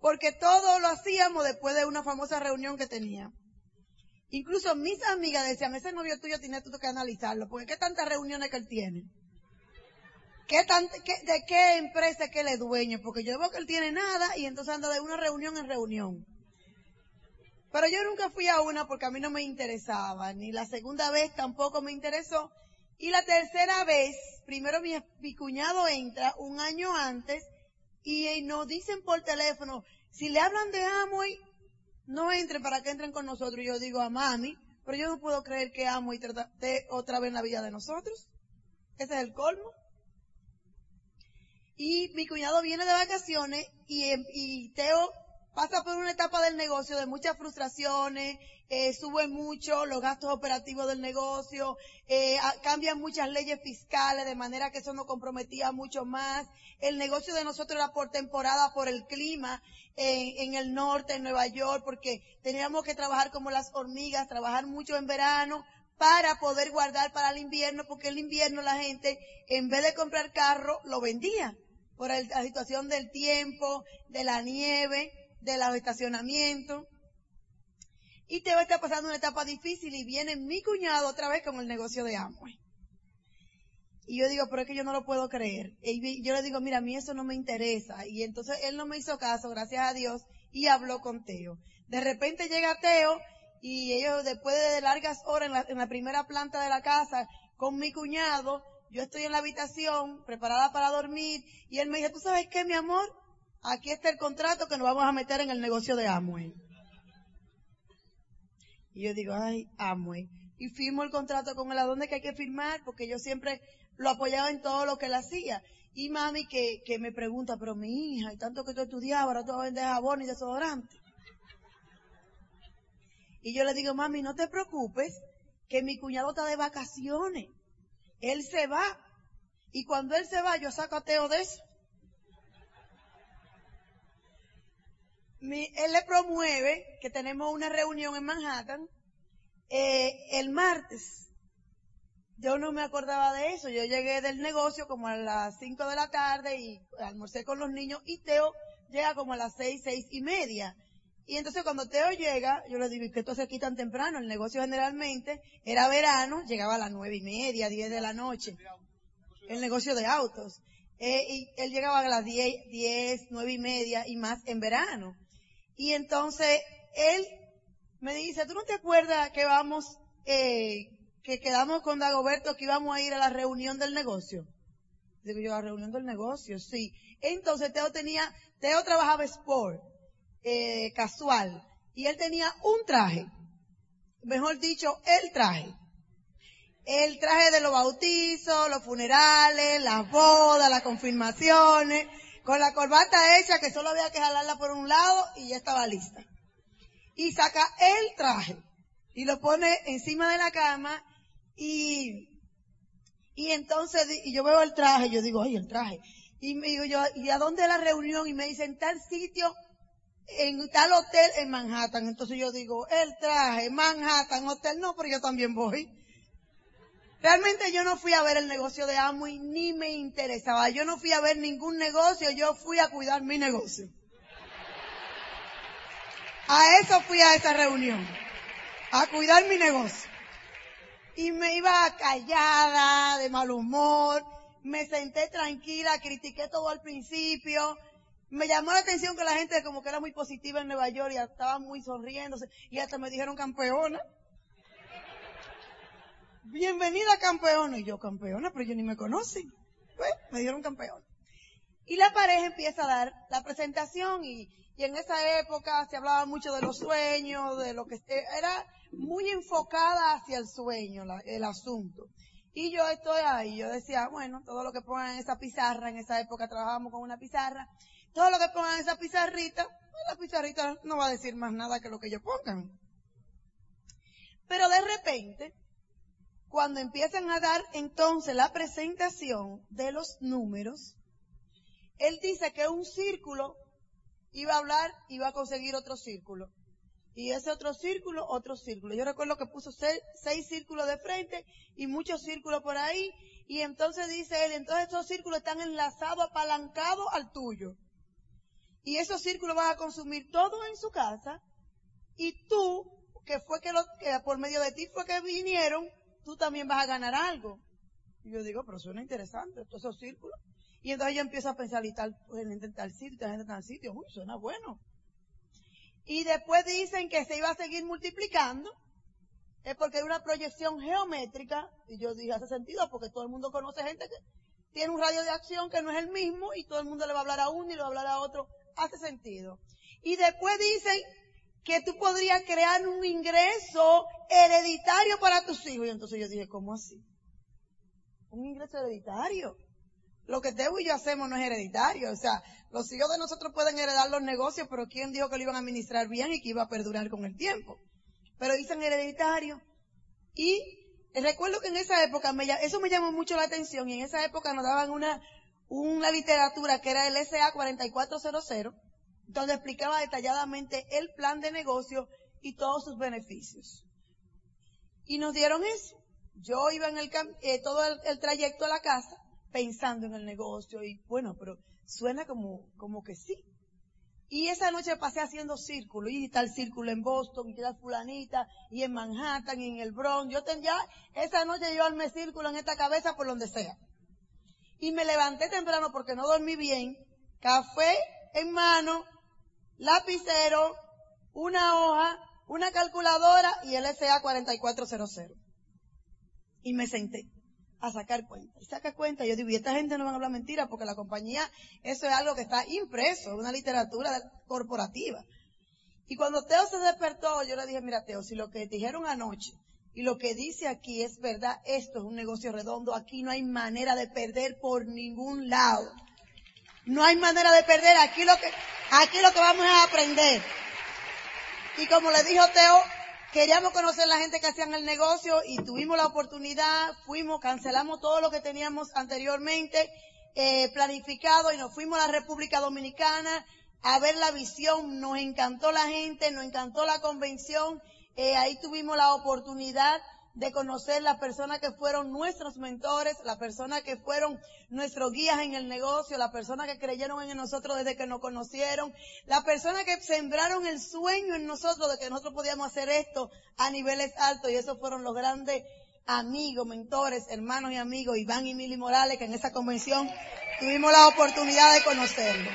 Porque todo lo hacíamos después de una famosa reunión que tenía. Incluso mis amigas decían, ese novio tuyo tiene tú que analizarlo, porque qué tantas reuniones que él tiene. ¿Qué ¿De qué empresa que él es dueño? Porque yo veo que él tiene nada y entonces anda de una reunión en reunión. Pero yo nunca fui a una porque a mí no me interesaba, ni la segunda vez tampoco me interesó. Y la tercera vez, primero mi, cuñado entra un año antes y, nos dicen por teléfono, si le hablan de Amway, no entren para que entren con nosotros. Y yo digo a mami, pero yo no puedo creer que Amway trate otra vez la vida de nosotros. Ese es el colmo. Y mi cuñado viene de vacaciones y, y Teo pasa por una etapa del negocio de muchas frustraciones, eh, suben mucho los gastos operativos del negocio, eh, cambian muchas leyes fiscales de manera que eso nos comprometía mucho más. El negocio de nosotros era por temporada, por el clima en el norte, en Nueva York, porque teníamos que trabajar como las hormigas, trabajar mucho en verano para poder guardar para el invierno, porque el invierno la gente, en vez de comprar carro, lo vendía por la situación del tiempo, de la nieve, de los estacionamientos. Y te va a estar pasando una etapa difícil y viene mi cuñado otra vez con el negocio de Amway. Y yo digo, pero es que yo no lo puedo creer. Y yo le digo, mira, a mí eso no me interesa. Y entonces él no me hizo caso, gracias a Dios, y habló con Teo. De repente llega Teo y ellos después de largas horas en la, en la primera planta de la casa con mi cuñado, yo estoy en la habitación preparada para dormir y él me dice, ¿tú sabes qué, mi amor? Aquí está el contrato que nos vamos a meter en el negocio de Amway. Y yo digo, ay, Amway. Y firmo el contrato con él, ¿a dónde que hay que firmar? Porque yo siempre lo apoyaba en todo lo que él hacía. Y mami que, que me pregunta, pero mi hija, y tanto que tú estudiabas, ahora tú vender jabón y desodorante. Y yo le digo, mami, no te preocupes, que mi cuñado está de vacaciones. Él se va. Y cuando él se va, yo saco a Teo de eso. Él le promueve que tenemos una reunión en Manhattan eh, el martes. Yo no me acordaba de eso. Yo llegué del negocio como a las 5 de la tarde y almorcé con los niños y Teo llega como a las 6, seis y media. Y entonces cuando Teo llega, yo le digo, ¿y qué esto se aquí tan temprano? El negocio generalmente era verano, llegaba a las nueve y media, 10 de la noche. El negocio de autos. Eh, y él llegaba a las 10, 10, 9 y media y más en verano. Y entonces él me dice, ¿tú no te acuerdas que vamos, eh, que quedamos con Dagoberto que íbamos a ir a la reunión del negocio? Digo yo, a la reunión del negocio, sí. Entonces Teo tenía, Teo trabajaba Sport, eh, casual, y él tenía un traje, mejor dicho, el traje. El traje de los bautizos, los funerales, las bodas, las confirmaciones, con la corbata hecha que solo había que jalarla por un lado y ya estaba lista. Y saca el traje y lo pone encima de la cama y, y entonces, y yo veo el traje, yo digo, ay, el traje. Y me digo yo, ¿y a dónde la reunión? Y me dicen, tal sitio, en tal hotel en Manhattan. Entonces yo digo, el traje, Manhattan, hotel, no, pero yo también voy. Realmente yo no fui a ver el negocio de Amway ni me interesaba. Yo no fui a ver ningún negocio, yo fui a cuidar mi negocio. A eso fui a esa reunión. A cuidar mi negocio. Y me iba callada, de mal humor. Me senté tranquila, critiqué todo al principio. Me llamó la atención que la gente como que era muy positiva en Nueva York y estaba muy sonriéndose. Y hasta me dijeron campeona bienvenida campeona. Y yo, campeona, pero yo ni me conocen. Pues, me dieron campeón. Y la pareja empieza a dar la presentación y, en esa época se hablaba mucho de los sueños, de lo que era muy enfocada hacia el sueño, el asunto. Y yo estoy ahí, yo decía, bueno, todo lo que pongan en esa pizarra, en esa época trabajábamos con una pizarra, todo lo que pongan en esa pizarrita, pues la pizarrita no va a decir más nada que lo que ellos pongan. Pero de repente, cuando empiezan a dar entonces la presentación de los números, él dice que un círculo iba a hablar, iba a conseguir otro círculo. Y ese otro círculo, otro círculo. Yo recuerdo que puso seis, círculos de frente y muchos círculos por ahí. Y entonces dice él, entonces estos círculos están enlazados, apalancados al tuyo. Y esos círculos van a consumir todo en su casa. Y tú, que fue que, lo, que por medio de ti fue que vinieron, tú también vas a ganar algo. Y yo digo, pero suena interesante, todos esos círculos. Y entonces yo empiezo a pensar, y tal, pues, en tal sitio, gente tal sitio, uy, suena bueno. Y después dicen que se iba a seguir multiplicando, es porque hay una proyección geométrica, y yo dije, hace sentido, porque todo el mundo conoce gente que tiene un radio de acción que no es el mismo, y todo el mundo le va a hablar a uno y le va a hablar a otro, hace sentido. Y después dicen que tú podrías crear un ingreso hereditario para tus hijos. Y entonces yo dije, ¿cómo así? un ingreso hereditario. Lo que Teo y yo hacemos no es hereditario. O sea, los hijos de nosotros pueden heredar los negocios, pero ¿quién dijo que lo iban a administrar bien y que iba a perdurar con el tiempo? Pero dicen hereditario. Y recuerdo que en esa época, me, eso me llamó mucho la atención y en esa época nos daban una, una literatura que era el SA 4400, donde explicaba detalladamente el plan de negocio y todos sus beneficios. Y nos dieron eso. Yo iba en el, eh, todo el, trayecto a la casa pensando en el negocio y bueno, pero suena como, como que sí. Y esa noche pasé haciendo círculo, y tal círculo en Boston, y tal fulanita, y en Manhattan, y en el Bronx. Yo tenía, esa noche yo armé círculo en esta cabeza por donde sea. Y me levanté temprano porque no dormí bien, café en mano, lapicero, una hoja, una calculadora y el SA 4400. Y me senté a sacar cuenta. Y saca cuenta, yo digo, y esta gente no van a hablar mentira porque la compañía, eso es algo que está impreso, una literatura corporativa. Y cuando Teo se despertó, yo le dije, mira Teo, si lo que dijeron anoche y lo que dice aquí es verdad, esto es un negocio redondo, aquí no hay manera de perder por ningún lado. No hay manera de perder, aquí lo que, aquí lo que vamos a aprender. Y como le dijo Teo, queríamos conocer la gente que hacían el negocio y tuvimos la oportunidad, fuimos, cancelamos todo lo que teníamos anteriormente eh, planificado y nos fuimos a la República Dominicana a ver la visión. Nos encantó la gente, nos encantó la convención. Eh, ahí tuvimos la oportunidad de conocer las personas que fueron nuestros mentores, las personas que fueron nuestros guías en el negocio, las personas que creyeron en nosotros desde que nos conocieron, las personas que sembraron el sueño en nosotros de que nosotros podíamos hacer esto a niveles altos y esos fueron los grandes amigos, mentores, hermanos y amigos, Iván y Mili Morales, que en esa convención tuvimos la oportunidad de conocerlos.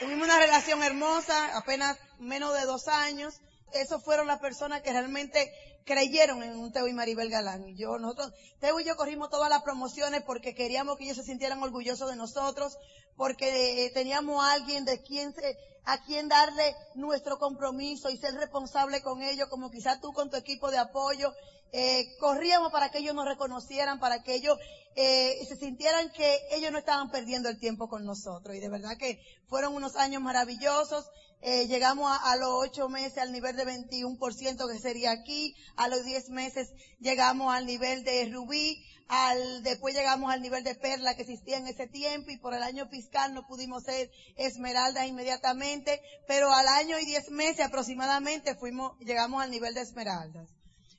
Tuvimos una relación hermosa, apenas menos de dos años. Esos fueron las personas que realmente creyeron en un Teo y Maribel Galán. Yo, nosotros, Teo y yo corrimos todas las promociones porque queríamos que ellos se sintieran orgullosos de nosotros, porque eh, teníamos a alguien de quien se, a quien darle nuestro compromiso y ser responsable con ellos, como quizás tú con tu equipo de apoyo. Eh, corríamos para que ellos nos reconocieran, para que ellos eh, se sintieran que ellos no estaban perdiendo el tiempo con nosotros. Y de verdad que fueron unos años maravillosos. Eh, llegamos a, los ocho meses al nivel de 21% que sería aquí, a los diez meses llegamos al nivel de rubí, al, después llegamos al nivel de perla que existía en ese tiempo y por el año fiscal no pudimos ser esmeralda inmediatamente, pero al año y diez meses aproximadamente fuimos, llegamos al nivel de esmeraldas.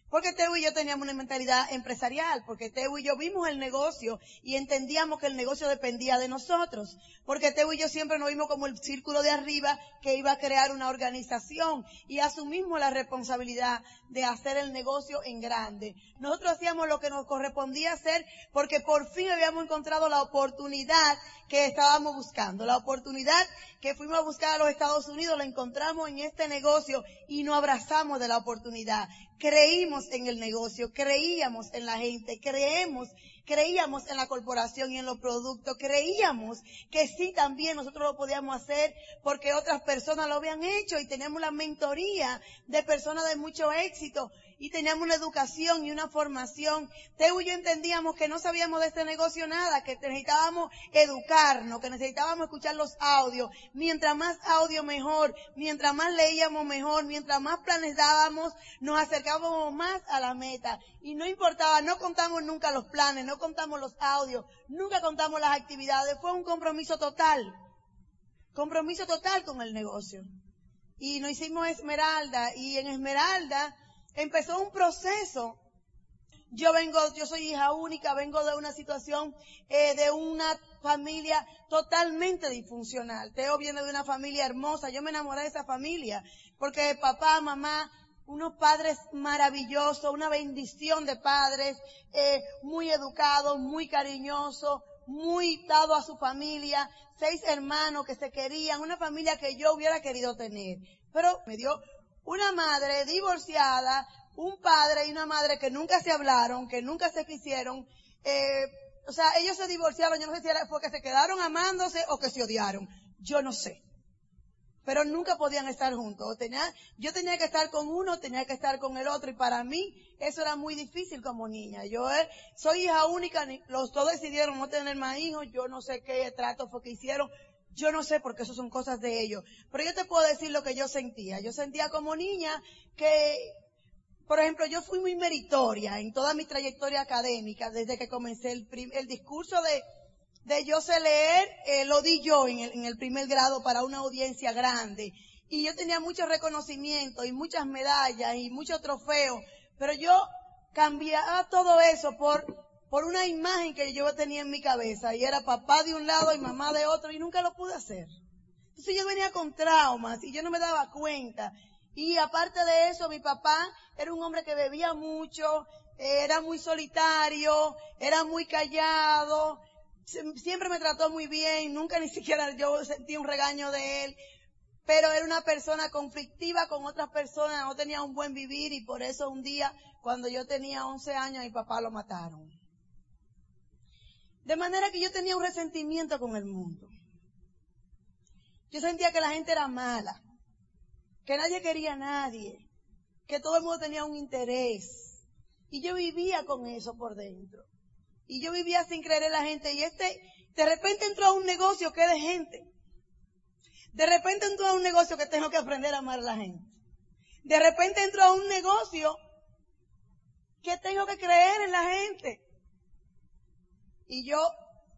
Porque Teo y yo teníamos una mentalidad empresarial, porque Teo y yo vimos el negocio y entendíamos que el negocio dependía de nosotros. Porque Teo y yo siempre nos vimos como el círculo de arriba que iba a crear una organización y asumimos la responsabilidad de hacer el negocio en grande. Nosotros hacíamos lo que nos correspondía hacer porque por fin habíamos encontrado la oportunidad que estábamos buscando. La oportunidad que fuimos a buscar a los Estados Unidos la encontramos en este negocio y nos abrazamos de la oportunidad. Creímos en el negocio, creíamos en la gente, creemos creíamos en la corporación y en los productos, creíamos que sí también nosotros lo podíamos hacer porque otras personas lo habían hecho y teníamos la mentoría de personas de mucho éxito y teníamos una educación y una formación. Teo y yo entendíamos que no sabíamos de este negocio nada, que necesitábamos educarnos, que necesitábamos escuchar los audios. Mientras más audio mejor, mientras más leíamos mejor, mientras más planes dábamos, nos acercábamos más a la meta. Y no importaba, no contamos nunca los planes, no contamos los audios, nunca contamos las actividades. Fue un compromiso total. Compromiso total con el negocio. Y nos hicimos Esmeralda y en Esmeralda empezó un proceso. Yo vengo, yo soy hija única, vengo de una situación eh, de una familia totalmente disfuncional. Teo viene de una familia hermosa. Yo me enamoré de esa familia porque papá, mamá, unos padres maravillosos, una bendición de padres, eh, muy educados, muy cariñosos, muy dado a su familia, seis hermanos que se querían, una familia que yo hubiera querido tener. Pero me dio una madre divorciada, un padre y una madre que nunca se hablaron, que nunca se quisieron, eh, o sea, ellos se divorciaron, yo no sé si era porque se quedaron amándose o que se odiaron, yo no sé. pero nunca podían estar juntos. Tenía, yo tenía que estar con uno, tenía que estar con el otro, y para mí eso era muy difícil como niña. Yo eh, soy hija única, los dos decidieron no tener más hijos, yo no sé qué trato fue que hicieron, yo no sé porque eso son cosas de ellos. Pero yo te puedo decir lo que yo sentía. Yo sentía como niña que, por ejemplo, yo fui muy meritoria en toda mi trayectoria académica desde que comencé el, el discurso de de yo sé leer, eh, lo di yo en el, en el primer grado para una audiencia grande. Y yo tenía muchos reconocimientos y muchas medallas y muchos trofeos, pero yo cambiaba todo eso por, por una imagen que yo tenía en mi cabeza y era papá de un lado y mamá de otro y nunca lo pude hacer. Entonces yo venía con traumas y yo no me daba cuenta. Y aparte de eso, mi papá era un hombre que bebía mucho, era muy solitario, era muy callado, siempre me trató muy bien, nunca ni siquiera yo sentí un regaño de él, pero era una persona conflictiva con otras personas, no tenía un buen vivir y por eso un día, cuando yo tenía 11 años, mi papá lo mataron. De manera que yo tenía un resentimiento con el mundo. Yo sentía que la gente era mala, que nadie quería a nadie, que todo el mundo tenía un interés. Y yo vivía con eso por dentro. Y yo vivía sin creer en la gente. Y este, de repente entró a un negocio que es de gente. De repente entró a un negocio que tengo que aprender a amar a la gente. De repente entró a un negocio que tengo que creer en la gente. Y yo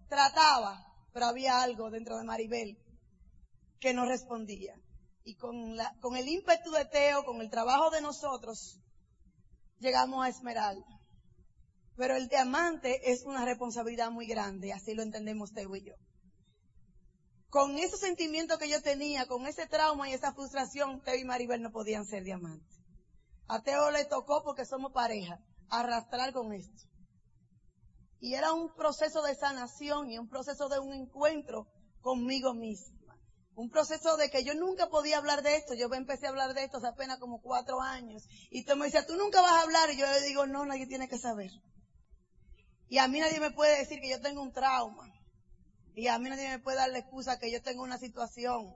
trataba, pero había algo dentro de Maribel que no respondía. Y con, la, con el ímpetu de Teo, con el trabajo de nosotros, llegamos a Esmeralda. Pero el diamante es una responsabilidad muy grande, así lo entendemos Teo y yo. Con ese sentimiento que yo tenía, con ese trauma y esa frustración, Teo y Maribel no podían ser diamantes. A Teo le tocó, porque somos pareja, arrastrar con esto. Y era un proceso de sanación y un proceso de un encuentro conmigo misma. Un proceso de que yo nunca podía hablar de esto. Yo empecé a hablar de esto hace apenas como cuatro años. Y tú me decía, tú nunca vas a hablar. Y yo le digo, no, nadie tiene que saber. Y a mí nadie me puede decir que yo tengo un trauma. Y a mí nadie me puede dar la excusa que yo tengo una situación.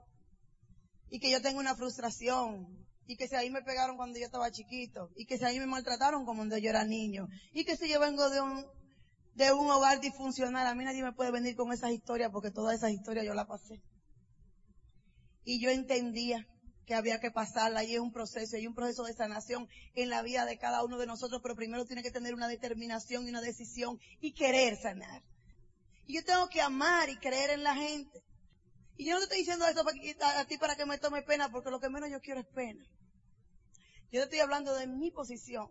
Y que yo tengo una frustración. Y que si ahí me pegaron cuando yo estaba chiquito. Y que si ahí me maltrataron como cuando yo era niño. Y que si yo vengo de un, de un hogar disfuncional, a mí nadie me puede venir con esas historias porque todas esas historias yo las pasé. Y yo entendía que había que pasarla y es un proceso, hay un proceso de sanación en la vida de cada uno de nosotros, pero primero tiene que tener una determinación y una decisión y querer sanar. Y yo tengo que amar y creer en la gente. Y yo no te estoy diciendo esto a ti para que me tome pena, porque lo que menos yo quiero es pena. Yo te estoy hablando de mi posición.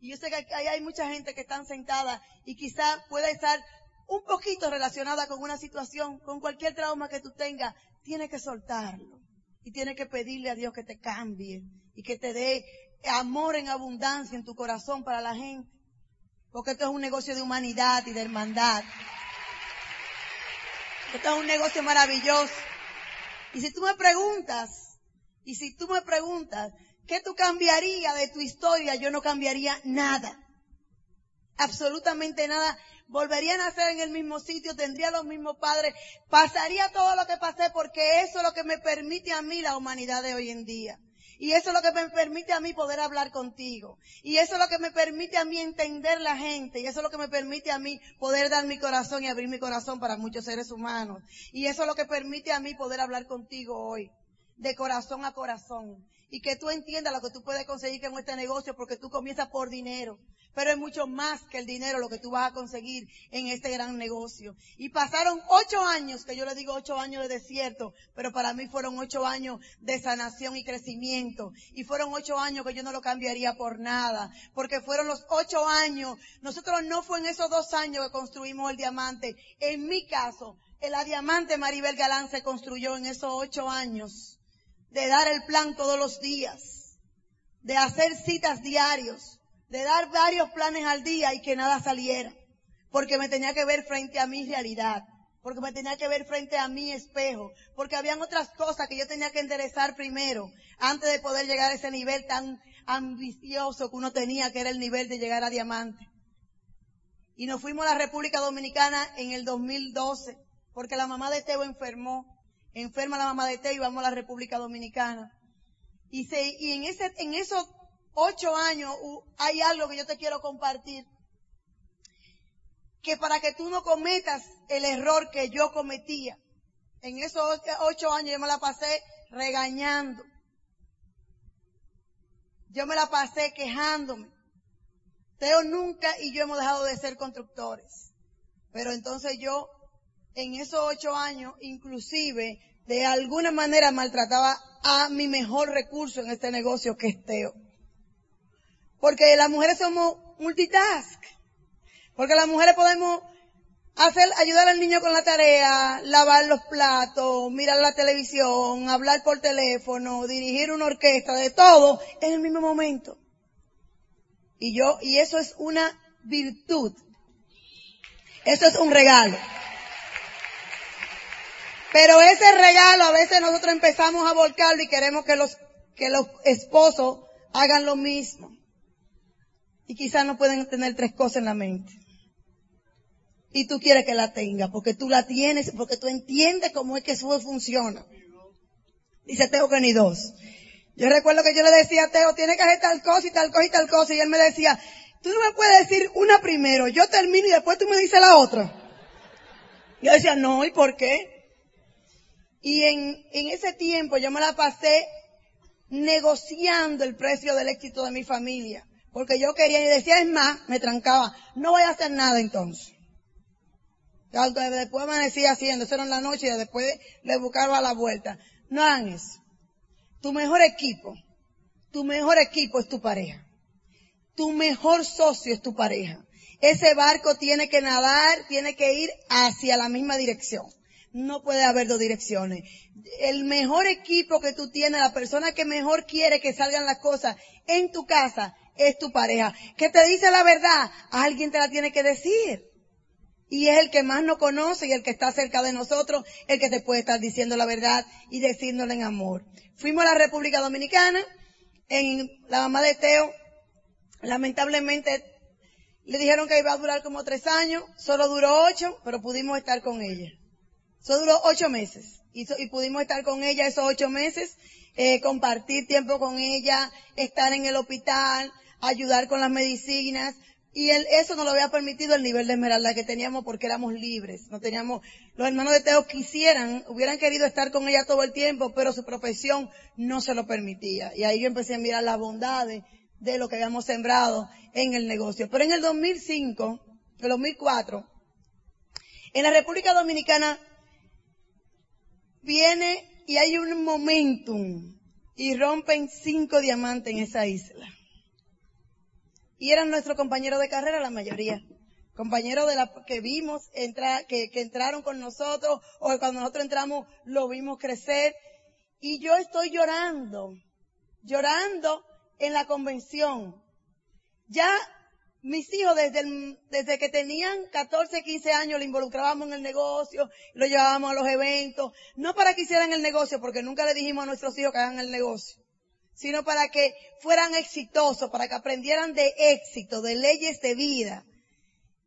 Y yo sé que ahí hay mucha gente que están sentada y quizá pueda estar un poquito relacionada con una situación, con cualquier trauma que tú tengas, tiene que soltarlo y tienes que pedirle a Dios que te cambie y que te dé amor en abundancia en tu corazón para la gente. Porque esto es un negocio de humanidad y de hermandad. Esto es un negocio maravilloso. Y si tú me preguntas, y si tú me preguntas, ¿qué tú cambiarías de tu historia? Yo no cambiaría nada. Absolutamente nada volvería a nacer en el mismo sitio, tendría los mismos padres, pasaría todo lo que pasé porque eso es lo que me permite a mí la humanidad de hoy en día. Y eso es lo que me permite a mí poder hablar contigo. Y eso es lo que me permite a mí entender la gente. Y eso es lo que me permite a mí poder dar mi corazón y abrir mi corazón para muchos seres humanos. Y eso es lo que permite a mí poder hablar contigo hoy. De corazón a corazón. Y que tú entiendas lo que tú puedes conseguir con este negocio porque tú comienzas por dinero. Pero es mucho más que el dinero lo que tú vas a conseguir en este gran negocio. Y pasaron ocho años, que yo le digo ocho años de desierto, pero para mí fueron ocho años de sanación y crecimiento. Y fueron ocho años que yo no lo cambiaría por nada. Porque fueron los ocho años. Nosotros no fue en esos dos años que construimos el diamante. En mi caso, la diamante Maribel Galán se construyó en esos ocho años. De dar el plan todos los días. De hacer citas diarios de dar varios planes al día y que nada saliera. Porque me tenía que ver frente a mi realidad. Porque me tenía que ver frente a mi espejo. Porque habían otras cosas que yo tenía que enderezar primero. Antes de poder llegar a ese nivel tan ambicioso que uno tenía, que era el nivel de llegar a diamante. Y nos fuimos a la República Dominicana en el 2012. Porque la mamá de Teo enfermó. Enferma la mamá de Teo y vamos a la República Dominicana. Y, y en, ese, en esos ocho años hay algo que yo te quiero compartir. Que para que tú no cometas el error que yo cometía, en esos ocho años yo me la pasé regañando. Yo me la pasé quejándome. Teo nunca y yo hemos dejado de ser constructores. Pero entonces yo, en esos ocho años, inclusive, de alguna manera maltrataba a mi mejor recurso en este negocio, que es Teo. Porque las mujeres somos multitask. Porque las mujeres podemos hacer, ayudar al niño con la tarea, lavar los platos, mirar la televisión, hablar por teléfono, dirigir una orquesta, de todo en el mismo momento. Y yo, y eso es una virtud. Eso es un regalo. Pero ese regalo a veces nosotros empezamos a volcarlo y queremos que los, que los esposos hagan lo mismo. Y quizás no pueden tener tres cosas en la mente. Y tú quieres que la tenga, porque tú la tienes, porque tú entiendes cómo es que eso funciona. Dice Teo que ni dos. Yo recuerdo que yo le decía a Teo, tiene que hacer tal cosa y tal cosa y tal cosa. Y él me decía, tú no me puedes decir una primero, yo termino y después tú me dices la otra. Yo decía, no, ¿y por qué? Y en, en ese tiempo yo me la pasé negociando el precio del éxito de mi familia. Porque yo quería, y decía, es más, me trancaba, no voy a hacer nada entonces. Después me decía haciendo, eso era en la noche y después le buscaba la vuelta. No hagan eso. Tu mejor equipo, tu mejor equipo es tu pareja. Tu mejor socio es tu pareja. Ese barco tiene que nadar, tiene que ir hacia la misma dirección. No puede haber dos direcciones. El mejor equipo que tú tienes, la persona que mejor quiere que salgan las cosas en tu casa, es tu pareja. Que te dice la verdad, alguien te la tiene que decir. Y es el que más nos conoce y el que está cerca de nosotros, el que te puede estar diciendo la verdad y decírnosla en amor. Fuimos a la República Dominicana, en la mamá de Teo, lamentablemente le dijeron que iba a durar como tres años, solo duró ocho, pero pudimos estar con ella. Solo duró ocho meses y, pudimos estar con ella esos ocho meses, eh, compartir tiempo con ella, estar en el hospital, ayudar con las medicinas, y eso nos lo había permitido el nivel de esmeralda que teníamos porque éramos libres. No teníamos, los hermanos de Teo quisieran, hubieran querido estar con ella todo el tiempo, pero su profesión no se lo permitía. Y ahí yo empecé a mirar las bondades de lo que habíamos sembrado en el negocio. Pero en el 2005, el 2004, en la República Dominicana viene y hay un momentum y rompen cinco diamantes en esa isla y eran nuestros compañeros de carrera la mayoría. Compañeros de la que vimos entrar, que, que entraron con nosotros o cuando nosotros entramos lo vimos crecer y yo estoy llorando, llorando en la convención. Ya mis hijos desde, desde que tenían 14, 15 años lo involucrábamos en el negocio, lo llevábamos a los eventos, no para que hicieran el negocio, porque nunca le dijimos a nuestros hijos que hagan el negocio, sino para que fueran exitosos, para que aprendieran de éxito, de leyes de vida.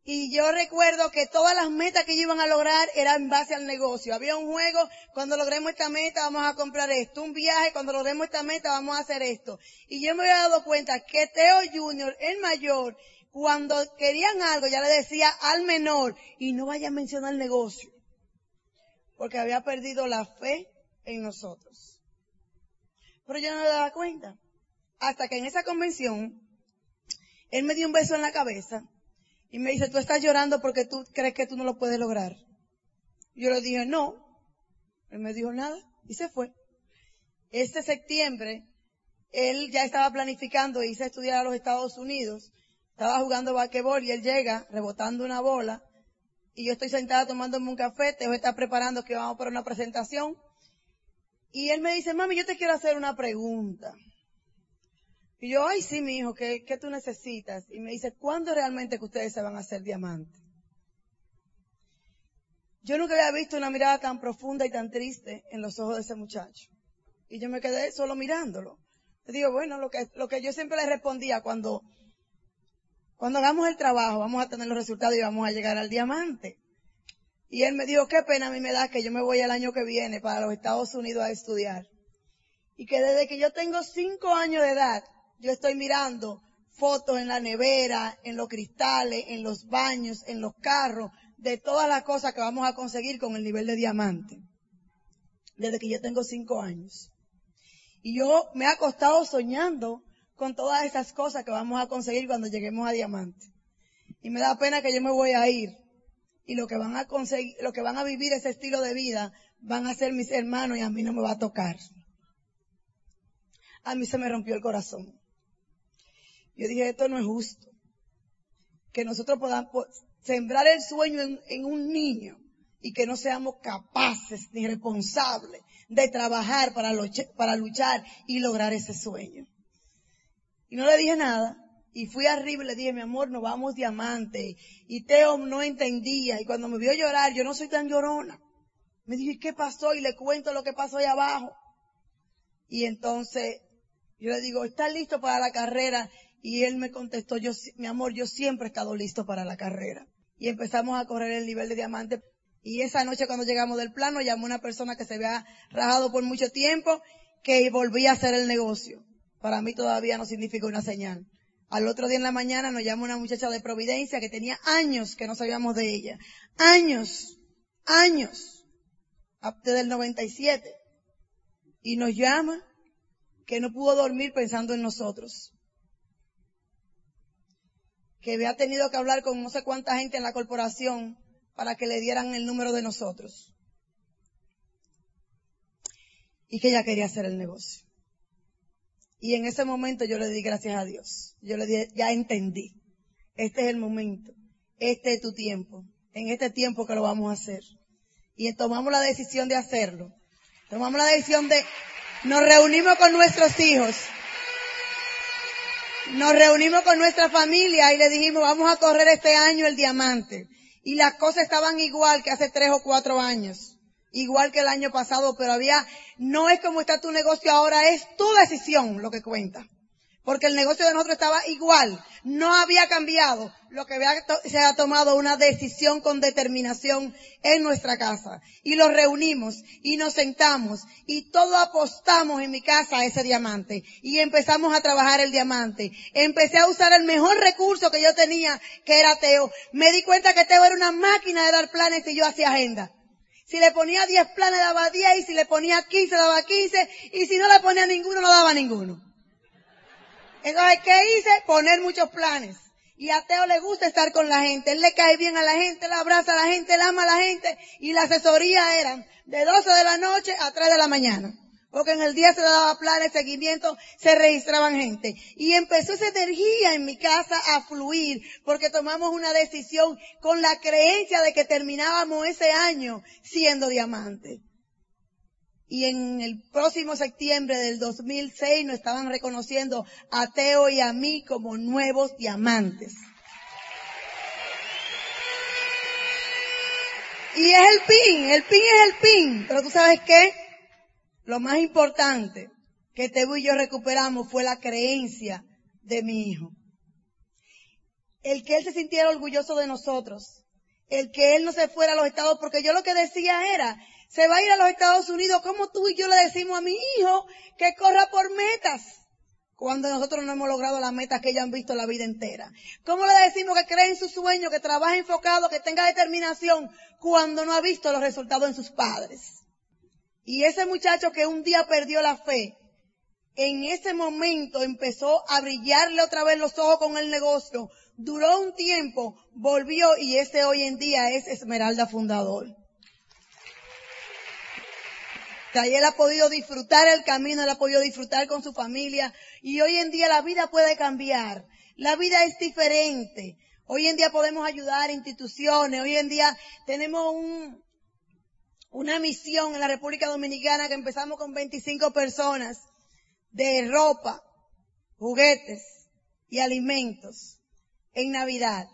Y yo recuerdo que todas las metas que iban a lograr eran en base al negocio. Había un juego, cuando logremos esta meta vamos a comprar esto. Un viaje, cuando logremos esta meta vamos a hacer esto. Y yo me había dado cuenta que Teo Junior, el mayor, cuando querían algo ya le decía al menor, y no vaya a mencionar el negocio. Porque había perdido la fe en nosotros. Pero yo no me daba cuenta. Hasta que en esa convención, él me dio un beso en la cabeza y me dice, tú estás llorando porque tú crees que tú no lo puedes lograr. Yo le dije, no. Él me dijo nada y se fue. Este septiembre, él ya estaba planificando irse a estudiar a los Estados Unidos. Estaba jugando basquetbol y él llega rebotando una bola y yo estoy sentada tomándome un café, te voy a estar preparando que vamos para una presentación y él me dice, mami, yo te quiero hacer una pregunta. Y yo, ay, sí, mi hijo, ¿qué, ¿qué tú necesitas? Y me dice, ¿cuándo realmente que ustedes se van a hacer diamantes? Yo nunca había visto una mirada tan profunda y tan triste en los ojos de ese muchacho. Y yo me quedé solo mirándolo. Le digo, bueno, lo que, lo que yo siempre le respondía cuando, cuando hagamos el trabajo, vamos a tener los resultados y vamos a llegar al diamante. Y él me dijo, qué pena a mí me da que yo me voy el año que viene para los Estados Unidos a estudiar. Y que desde que yo tengo cinco años de edad, yo estoy mirando fotos en la nevera, en los cristales, en los baños, en los carros, de todas las cosas que vamos a conseguir con el nivel de diamante. Desde que yo tengo cinco años. Y yo me he acostado soñando con todas esas cosas que vamos a conseguir cuando lleguemos a diamante. Y me da pena que yo me voy a ir. Y lo que van a conseguir, lo que van a vivir ese estilo de vida van a ser mis hermanos y a mí no me va a tocar. A mí se me rompió el corazón. Yo dije, esto no es justo. Que nosotros podamos sembrar el sueño en, un niño y que no seamos capaces ni responsables de trabajar para, para luchar y lograr ese sueño. Y no le dije nada. Y fui arriba y le dije, mi amor, nos vamos diamante. Y Teo no entendía. Y cuando me vio llorar, yo no soy tan llorona. Me dije, ¿qué pasó? Y le cuento lo que pasó ahí abajo. Y entonces yo le digo, ¿estás listo para la carrera? Y él me contestó, yo, mi amor, yo siempre he estado listo para la carrera. Y empezamos a correr el nivel de diamante. Y esa noche cuando llegamos del plano, llamó una persona que se había rajado por mucho tiempo, que volvía a hacer el negocio. Para mí todavía no significa una señal. Al otro día en la mañana nos llama una muchacha de Providencia que tenía años que no sabíamos de ella. Años, años, desde el 97. Y nos llama que no pudo dormir pensando en nosotros. Que había tenido que hablar con no sé cuánta gente en la corporación para que le dieran el número de nosotros. Y que ella quería hacer el negocio. Y en ese momento yo le di gracias a Dios. Yo le dije, ya entendí. Este es el momento. Este es tu tiempo. En este tiempo que lo vamos a hacer. Y tomamos la decisión de hacerlo. Tomamos la decisión de, nos reunimos con nuestros hijos. Nos reunimos con nuestra familia y le dijimos, vamos a correr este año el diamante. Y las cosas estaban igual que hace tres o cuatro años igual que el año pasado, pero había, no es como está tu negocio ahora, es tu decisión lo que cuenta. Porque el negocio de nosotros estaba igual, no había cambiado. Lo que había, se ha tomado una decisión con determinación en nuestra casa. Y los reunimos y nos sentamos y todo apostamos en mi casa a ese diamante. Y empezamos a trabajar el diamante. Empecé a usar el mejor recurso que yo tenía, que era Teo. Me di cuenta que Teo era una máquina de dar planes y yo hacía agenda. Si le ponía 10 planes daba 10 y si le ponía 15 daba 15 y si no le ponía ninguno no daba ninguno. Entonces, ¿qué hice? Poner muchos planes. Y a Teo le gusta estar con la gente. Él le cae bien a la gente, él abraza a la gente, él ama a la gente. Y la asesoría eran de 12 de la noche a 3 de la mañana. Porque en el día se daba planes, seguimiento, se registraban gente. Y empezó esa energía en mi casa a fluir, porque tomamos una decisión con la creencia de que terminábamos ese año siendo diamantes. Y en el próximo septiembre del 2006 nos estaban reconociendo a Teo y a mí como nuevos diamantes. Y es el pin, el pin es el pin. Pero tú sabes qué? Lo más importante que Tebo y yo recuperamos fue la creencia de mi hijo. El que él se sintiera orgulloso de nosotros. El que él no se fuera a los Estados, porque yo lo que decía era, se va a ir a los Estados Unidos, como tú y yo le decimos a mi hijo que corra por metas? Cuando nosotros no hemos logrado las metas que ellos han visto la vida entera. ¿Cómo le decimos que cree en su sueño, que trabaje enfocado, que tenga determinación, cuando no ha visto los resultados en sus padres? Y ese muchacho que un día perdió la fe, en ese momento empezó a brillarle otra vez los ojos con el negocio. Duró un tiempo, volvió y ese hoy en día es Esmeralda Fundador. Y él ha podido disfrutar el camino, él ha podido disfrutar con su familia y hoy en día la vida puede cambiar. La vida es diferente. Hoy en día podemos ayudar instituciones, hoy en día tenemos un, una misión en la República Dominicana que empezamos con 25 personas de ropa, juguetes y alimentos en Navidad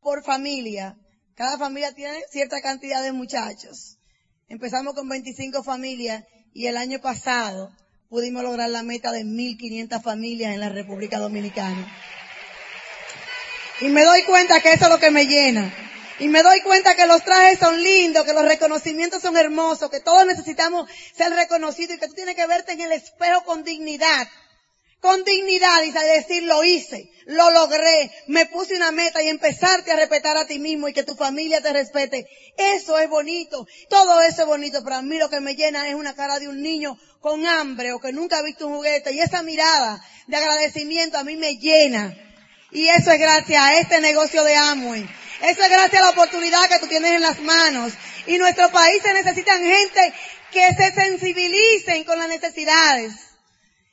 por familia. Cada familia tiene cierta cantidad de muchachos. Empezamos con 25 familias y el año pasado pudimos lograr la meta de 1.500 familias en la República Dominicana. Y me doy cuenta que eso es lo que me llena. Y me doy cuenta que los trajes son lindos, que los reconocimientos son hermosos, que todos necesitamos ser reconocidos y que tú tienes que verte en el espejo con dignidad con dignidad y decir lo hice, lo logré, me puse una meta y empezarte a respetar a ti mismo y que tu familia te respete. Eso es bonito, todo eso es bonito, pero a mí lo que me llena es una cara de un niño con hambre o que nunca ha visto un juguete y esa mirada de agradecimiento a mí me llena. Y eso es gracias a este negocio de Amway. Eso es gracias a la oportunidad que tú tienes en las manos. Y nuestros países necesitan gente que se sensibilicen con las necesidades.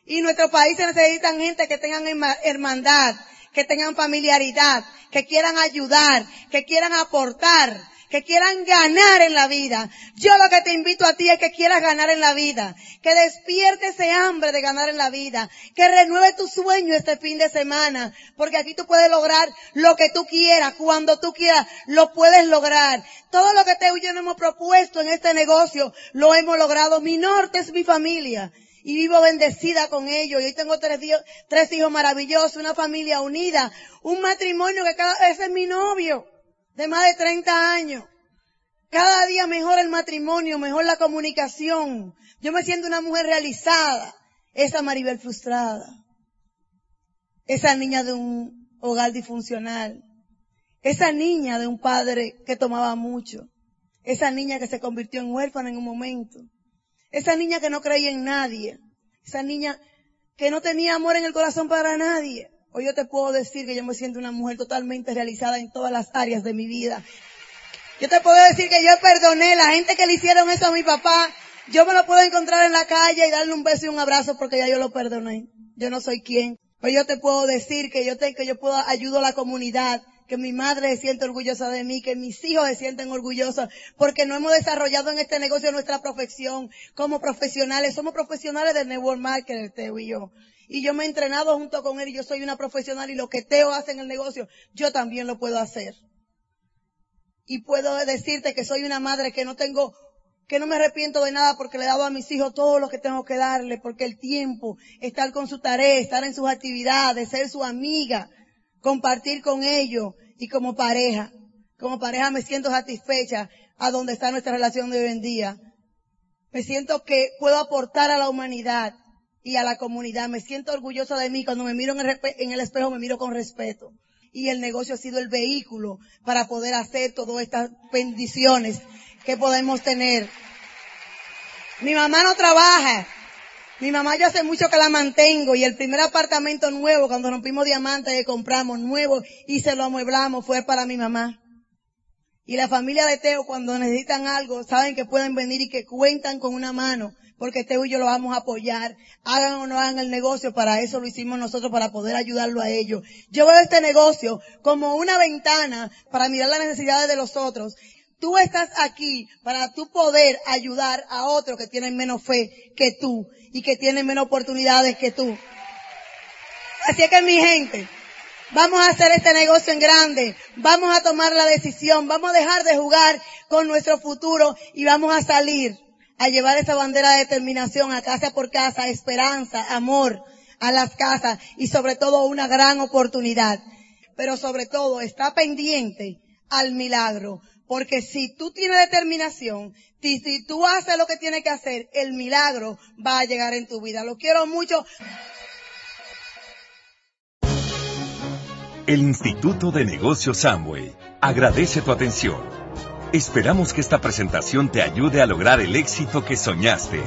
Y nuestros países necesitan gente que tengan hermandad, que tengan familiaridad, que quieran ayudar, que quieran aportar, que quieran ganar en la vida. Yo lo que te invito a ti es que quieras ganar en la vida, que despierte ese hambre de ganar en la vida, que renueve tu sueño este fin de semana, porque aquí tú puedes lograr lo que tú quieras, cuando tú quieras, lo puedes lograr. Todo lo que te y hemos propuesto en este negocio, lo hemos logrado. Mi norte es mi familia y vivo bendecida con ellos. Y hoy tengo tres, tres hijos maravillosos, una familia unida, un matrimonio que cada vez es mi novio, de más de 30 años. Cada día mejor el matrimonio, mejor la comunicación. Yo me siento una mujer realizada. Esa Maribel frustrada. Esa niña de un hogar disfuncional. Esa niña de un padre que tomaba mucho. Esa niña que se convirtió en huérfana en un momento. Esa niña que no creía en nadie. Esa niña que no tenía amor en el corazón para nadie. Hoy yo te puedo decir que yo me siento una mujer totalmente realizada en todas las áreas de mi vida. Yo te puedo decir que yo perdoné la gente que le hicieron eso a mi papá. Yo me lo puedo encontrar en la calle y darle un beso y un abrazo porque ya yo lo perdoné. Yo no soy quien. Hoy yo te puedo decir que yo te, que yo puedo ayudo a la comunidad que mi madre se siente orgullosa de mí, que mis hijos se sienten orgullosos, porque no hemos desarrollado en este negocio nuestra profesión como profesionales. Somos profesionales del network marketing, Teo y yo. Y yo me he entrenado junto con él y yo soy una profesional y lo que Teo hace en el negocio, yo también lo puedo hacer. Y puedo decirte que soy una madre que no tengo que no me arrepiento de nada porque le he dado a mis hijos todo lo que tengo que darle, porque el tiempo, estar con su tarea, estar en sus actividades, ser su amiga, compartir con ellos y como pareja. Como pareja me siento satisfecha a donde está nuestra relación de hoy en día. Me siento que puedo aportar a la humanidad y a la comunidad. Me siento orgullosa de mí. Cuando me miro en el, espejo me miro con respeto. Y el negocio ha sido el vehículo para poder hacer todas estas bendiciones que podemos tener. Mi mamá no trabaja, mi mamá yo hace mucho que la mantengo y el primer apartamento nuevo, cuando rompimos diamantes y compramos nuevo y se lo amueblamos, fue para mi mamá. Y la familia de Teo, cuando necesitan algo, saben que pueden venir y que cuentan con una mano, porque Teo y yo lo vamos a apoyar. Hagan o no hagan el negocio, para eso lo hicimos nosotros, para poder ayudarlo a ellos. Yo veo este negocio como una ventana para mirar las necesidades de los otros Tú estás aquí para tú poder ayudar a otros que tienen menos fe que tú y que tienen menos oportunidades que tú. Así que mi gente, vamos a hacer este negocio en grande, vamos a tomar la decisión, vamos a dejar de jugar con nuestro futuro y vamos a salir a llevar esa bandera de determinación a casa por casa, esperanza, amor a las casas y sobre todo una gran oportunidad. Pero sobre todo está pendiente al milagro. Porque si tú tienes determinación, si, tú haces lo que tienes que hacer, el milagro va a llegar en tu vida. Lo quiero mucho. El Instituto de Negocios Samway agradece tu atención. Esperamos que esta presentación te ayude a lograr el éxito que soñaste.